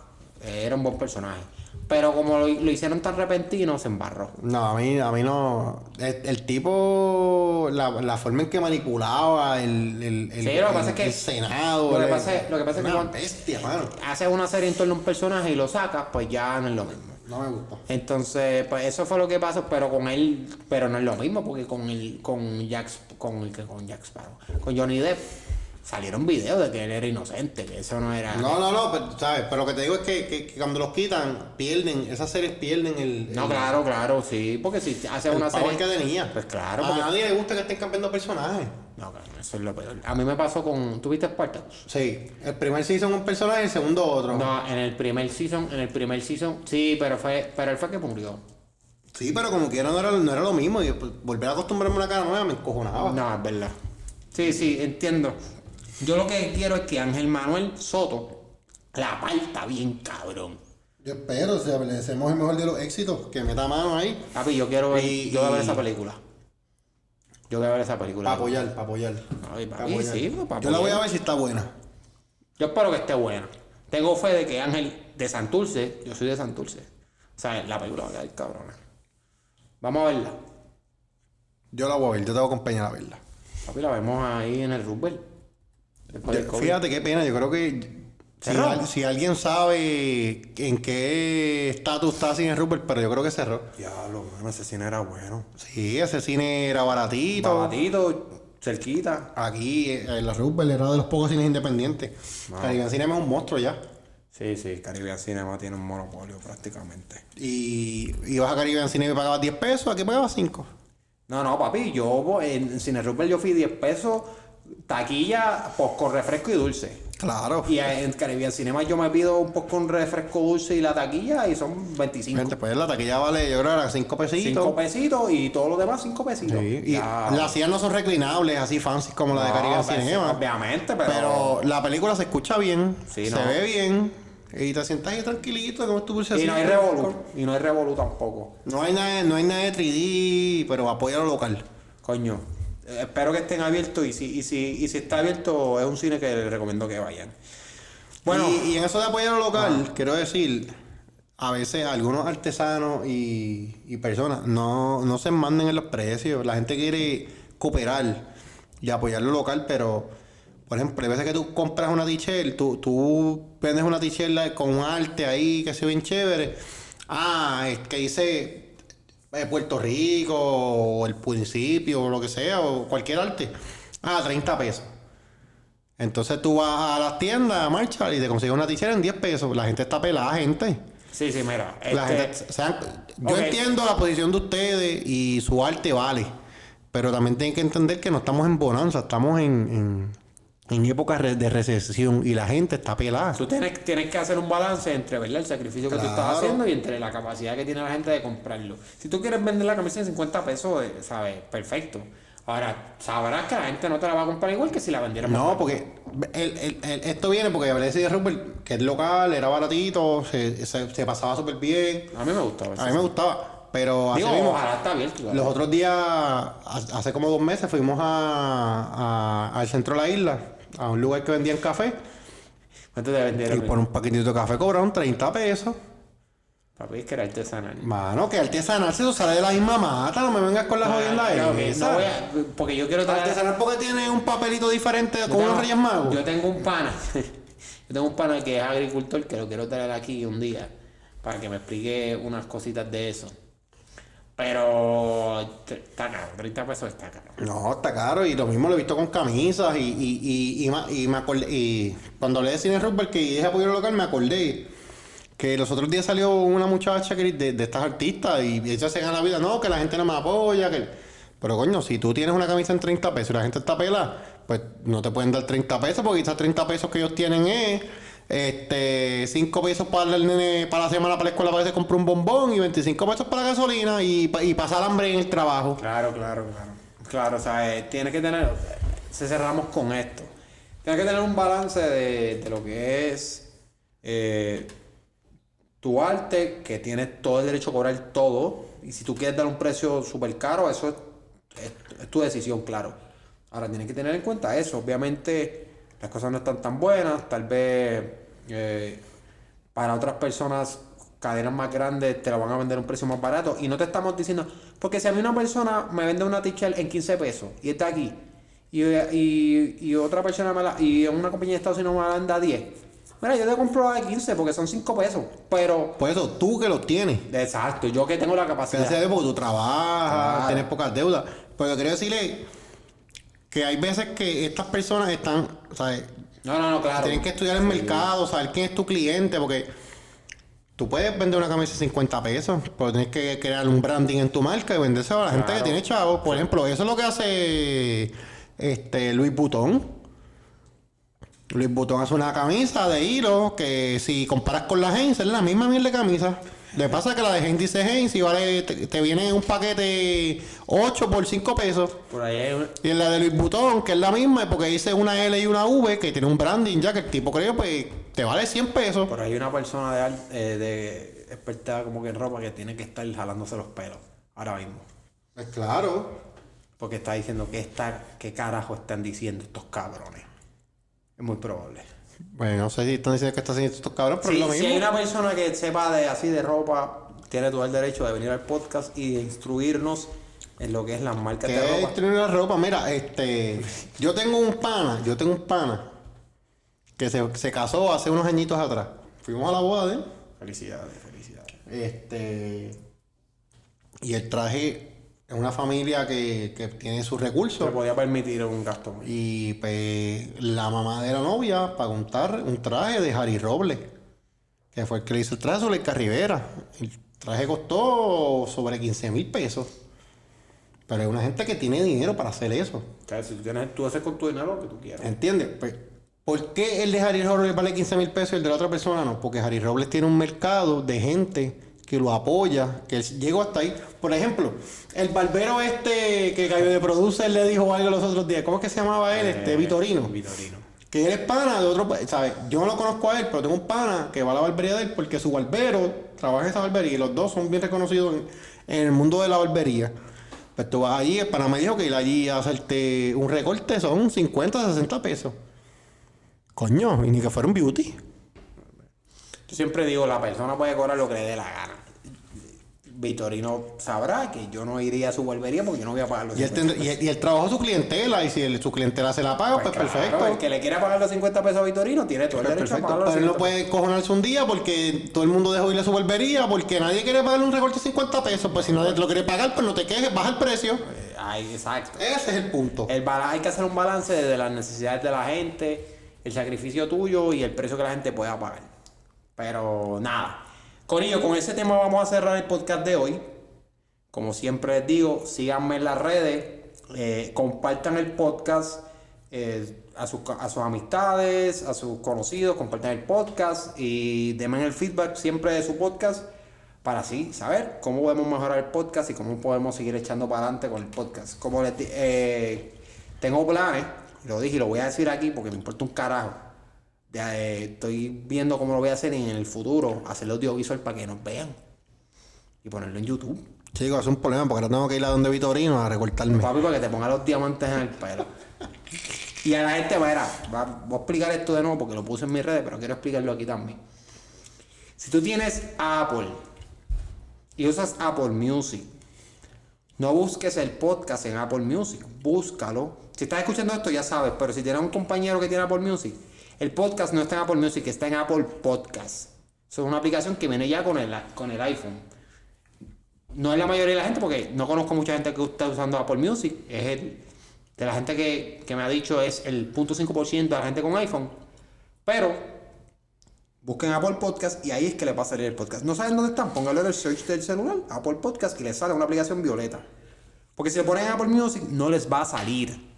eh, Era un buen personaje. Pero como lo, lo hicieron tan repentino, se embarró. No, a mí, a mí no. El, el tipo, la, la forma en que manipulaba el, el, el, Sí, lo que pasa el- es que- el Senado. lo que pasa lo que pasa es que bestia, mano. Haces una serie en torno a un personaje y lo sacas, pues ya no es lo mismo. No me gusta. Entonces, pues eso fue lo que pasó, pero con él, pero no es lo mismo, porque con el, con Jack, con el que con Jack Sparrow, con Johnny Depp, salieron videos de que él era inocente, que eso no era. No, no, no, pero, ¿sabes? Pero lo que te digo es que, que- que cuando los quitan, pierden, esas series pierden el. No, claro, claro, sí, porque si haces el una power serie. que tenía. Pues claro, A porque- nadie le gusta que estén cambiando personajes. No, claro, eso es lo peor. A mí me pasó con. ¿Tuviste Spartacus? Sí, el primer season un personaje, el segundo otro. No, en el primer season, en el primer season, sí, pero fue, pero él fue que murió. Sí, pero como quiera no era, no era lo mismo. Y volver a acostumbrarme a una cara nueva me encojonaba. No, es verdad. Sí, sí, entiendo. Yo lo que quiero es que Ángel Manuel Soto la parta bien cabrón. Yo espero, le deseamos el mejor de los éxitos, que meta mano ahí. Papi, yo quiero ver, Y- yo voy a ver esa película. Yo voy a ver esa película. Para apoyar, para apoyar. Ay, apoyar. sí, pues, Yo la voy a ver si está buena. Yo espero que esté buena. Tengo fe de que Ángel de Santurce, yo soy de Santurce. O sea, la película va a quedar cabrona. Vamos a verla. Yo la voy a ver, yo te voy a acompañar a verla. Papi, la vemos ahí en el Rubel. Fíjate qué pena, yo creo que si, Cerró. al- si alguien sabe en qué estatus está Cine Rupert, pero yo creo que cerró. Diablo, ese cine era bueno. Sí, ese cine era baratito. Babatito, cerquita. Aquí, eh, en la Rupert era de los pocos cines independientes. Caribbean Cinema es un monstruo ya. Sí, sí, Caribbean Cinema tiene un monopolio prácticamente. Y ibas a Caribbean Cinema y pagabas 10 pesos, aquí pagabas 5. No, no, papi, yo en Cine Rupert yo fui 10 pesos, taquilla, pues con refresco y dulce. Claro. Y en Caribbean Cinema yo me pido un poco con refresco dulce y la taquilla y son 25. Gente, pues la taquilla vale, yo creo que eran 5 pesitos. 5 pesitos y todo lo demás 5 pesitos. Sí, y las sillas no son reclinables, así fancy como la de No, Caribbean pues, Cinema. Obviamente, pero. Pero la película se escucha bien, Sí, se no. ve bien, y te sientas ahí tranquilito, como tu y no hay revolú. Y no hay revolú tampoco. No hay nada, no hay nada de 3D, pero apoya lo local. Coño. Espero que estén abiertos y si, y si, y si está abierto es un cine que les recomiendo que vayan. Bueno, Y, y en eso de apoyar lo local, quiero decir, a veces algunos artesanos y, y personas no, no se manden en los precios. La gente quiere cooperar. y apoyar lo local, pero por ejemplo, hay veces que tú compras una t-shirt, tú, tú vendes una t-shirt con un arte ahí que se ve bien chévere. Ah, es que dice eh, Puerto Rico o el municipio o lo que sea, o cualquier arte. Ah, 30 pesos. Entonces tú vas a las tiendas a marchar y te consigues una t-shirt en 10 pesos. La gente está pelada, gente. Sí, sí, mira. La este- gente- o sea, yo entiendo la posición de ustedes y su arte vale. Pero también tienen que entender que no estamos en bonanza, estamos en, en, en época de recesión y la gente está pelada. Tú tienes, tienes que hacer un balance entre ¿verdad? el sacrificio que tú estás haciendo y entre la capacidad que tiene la gente de comprarlo. Si tú quieres vender la camisa en 50 pesos, eh, ¿sabes? Perfecto. Ahora, sabrás que la gente no te la va a comprar igual que si la vendieran No, porque el- el- el- esto viene porque hablé de Rupert, que es local, era baratito, se, se- se pasaba súper bien. A mí me gustaba. A mí me gustaba, pero así Digo, mismo, ojalá está abierto. ¿verdad? los otros días, ha- hace como dos meses, fuimos a, a- al centro de la isla, a un lugar que vendían café. ¿Cuánto te Y vendieron? por un paquetito de café cobraron 30 pesos. Papi, es que era artesanal. Mano, que artesanal si eso sale de la misma mata, no me vengas con la jodienda Ah, esa. no voy a- porque yo quiero traer... Artesanal porque tiene un papelito diferente Yo con tengo- unos reyes magos. Yo tengo un pana. yo tengo un pana que es agricultor que lo quiero traer aquí un día para que me explique unas cositas de eso. Pero está caro, 30 pesos está caro. No, está caro y lo mismo lo he visto con camisas y, y, y, y, y cuando hablé de Cine Rupert que dije apoyo local me acordé que los otros días salió una muchacha de, de estas artistas y ella se gana la vida, no, que la gente no me apoya. Pero coño, si tú tienes una camisa en 30 pesos y la gente está pela, pues no te pueden dar 30 pesos porque quizás 30 pesos que ellos tienen es este 5 pesos para al nene para la semana para la escuela para que se compre un bombón y 25 pesos para la gasolina y, y pasar hambre en el trabajo. Claro, claro, claro. Claro, o sea, eh, tiene que tener. Se cerramos con esto. Tiene que tener un balance de, de lo que es eh, tu arte, que tienes todo el derecho a cobrar todo. Y si tú quieres dar un precio súper caro, eso es, es- es tu decisión, claro. Ahora tienes que tener en cuenta eso. Obviamente, las cosas no están tan buenas. Tal vez eh, para otras personas, cadenas más grandes te lo van a vender a un precio más barato. Y no te estamos diciendo, porque si a mí una persona me vende una t-shirt en 15 pesos y está aquí, y, y, y otra persona me la, y una compañía de Estados Unidos me la vende a 10, mira, yo te compro la de 15 porque son 5 pesos. Pero, Por eso, tú que los tienes. exacto, yo que tengo la Gracias capacidad. Dios porque tú trabajas, Claro. tienes pocas deudas. Pero quería decirle que hay veces que estas personas están, ¿sabes? No, no, no, claro. Tienen que estudiar el mercado, saber quién es tu cliente, porque tú puedes vender una camisa de 50 pesos, pero tienes que crear un branding en tu marca y vendérselo a la gente que tiene chavos. Por ejemplo, eso es lo que hace este Luis Butón. Luis Butón hace una camisa de hilo que si comparas con la Heinz es la misma mierda de camisa. Le pasa que la de Heinz dice Heinz y vale, te, te viene un paquete 8 por 5 pesos. Por ahí hay un- Y en la de Luis Butón, que es la misma, porque dice una L y una V, que tiene un branding ya que el tipo creo pues te vale 100 pesos. Por ahí una persona de, eh, de experta como que en ropa que tiene que estar jalándose los pelos ahora mismo. Pues claro. Porque está diciendo que está, qué carajo están diciendo estos cabrones. Es muy probable. Bueno, no sé si están diciendo que está haciendo estos cabrones, pero Si, es lo si mismo. hay una persona que sepa de así de ropa, tiene todo el derecho de venir al podcast y de instruirnos en lo que es las marcas de ropa. tener la ropa. Mira, este. Yo tengo un pana, yo tengo un pana que se, se casó hace unos añitos atrás. Fuimos a la boda de él. Felicidades, felicidades. Este. Y el traje es una familia que, que tiene sus Se recursos. podía permitir un gasto. Y pues la mamá de la novia pagó un, tar- un traje de Harry Robles, que fue el que le hizo el traje Zuleika Rivera. El traje costó sobre 15 mil pesos. Pero hay una gente que tiene dinero para hacer eso. O sea, si tú, tienes, tú haces con tu dinero lo que tú quieras. ¿Entiendes? Pues, ¿por qué el de Harry Robles vale 15 mil pesos y el de la otra persona no? Porque Harry Robles tiene un mercado de gente que lo apoya, que él llegó hasta ahí. Por ejemplo, el barbero este que cayó de producer le dijo algo los otros días. ¿Cómo es que se llamaba él? Este, Eh, Vitorino. Vitorino. Que él es pana de otro, ¿sabes? Yo no lo conozco a él, pero tengo un pana que va a la barbería de él porque su barbero trabaja en esa barbería y los dos son bien reconocidos en, en el mundo de la barbería. Pues tú vas allí, el pana me dijo que ir allí a hacerte un recorte son 50, 60 pesos. Coño, y ni que fuera un beauty. Yo siempre digo, la persona puede cobrar lo que le dé la gana. Vitorino sabrá que yo no iría a su barbería porque yo no voy a pagar los Y él, 50 tendrá- y, y él trabajó su clientela y si su clientela se la paga, pues, Claro, perfecto. El que le quiera pagar los 50 pesos a Vitorino tiene todo el Pues derecho a pagar los Pero él no 50 puede cojonarse un día porque todo el mundo dejó ir a su barbería porque nadie quiere pagarle un recorte de 50 pesos. Pues si nadie te lo quiere pagar, pues no te quejes, baja el precio. Eh, Ay, exacto. Ese es el punto. El hay que hacer un balance de las necesidades de la gente, el sacrificio tuyo y el precio que la gente pueda pagar. Pero nada. Corillo, con ese tema vamos a cerrar el podcast de hoy. Como siempre les digo, síganme en las redes, eh, compartan el podcast eh, a, sus, a sus amistades, a sus conocidos, compartan el podcast y denme el feedback siempre de su podcast para así saber cómo podemos mejorar el podcast y cómo podemos seguir echando para adelante con el podcast. Como les eh, tengo planes, lo dije y lo voy a decir aquí porque me importa un carajo. Ya, eh, estoy viendo cómo lo voy a hacer y en el futuro hacerlo audiovisual para que nos vean y ponerlo en YouTube. Chicos, es un problema porque ahora tengo que ir a donde Vitorino a recortarme. Papi, para que te ponga los diamantes en el pelo. Y a la gente, mira, va- voy a explicar esto de nuevo porque lo puse en mis redes, pero quiero explicarlo aquí también. Si tú tienes Apple y usas Apple Music, no busques el podcast en Apple Music, búscalo. Si estás escuchando esto ya sabes, pero si tienes un compañero que tiene Apple Music, el podcast no está en Apple Music, está en Apple Podcast. Es una aplicación que viene ya con el, iPhone. No es la mayoría de la gente, porque no conozco mucha gente que está usando Apple Music. Es el, de la gente que, me ha dicho es el 0.5% de la gente con iPhone. Pero busquen Apple Podcast y ahí es que le va a salir el podcast. ¿No saben dónde están? Pónganlo en el search del celular, Apple Podcast, y les sale una aplicación violeta. Porque si le ponen en Apple Music, no les va a salir.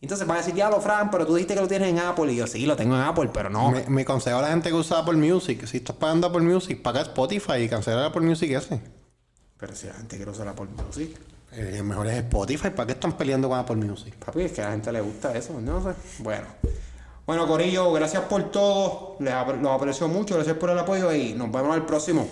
Entonces van a decir, ya lo Fran, pero tú dijiste que lo tienes en Apple. Y yo, sí, lo tengo en Apple, pero no. Me, me consejo a la gente que usa Apple Music. Si estás pagando Apple Music, paga Spotify y cancela Apple Music ese. Pero si la gente quiere usar Apple Music. Eh, mejor es Spotify. ¿Para qué están peleando con Apple Music? Papi, es que a la gente le gusta eso, no sé. Bueno. Bueno, Corillo, gracias por todo. Les ap- los aprecio mucho, gracias por el apoyo y nos vemos al próximo.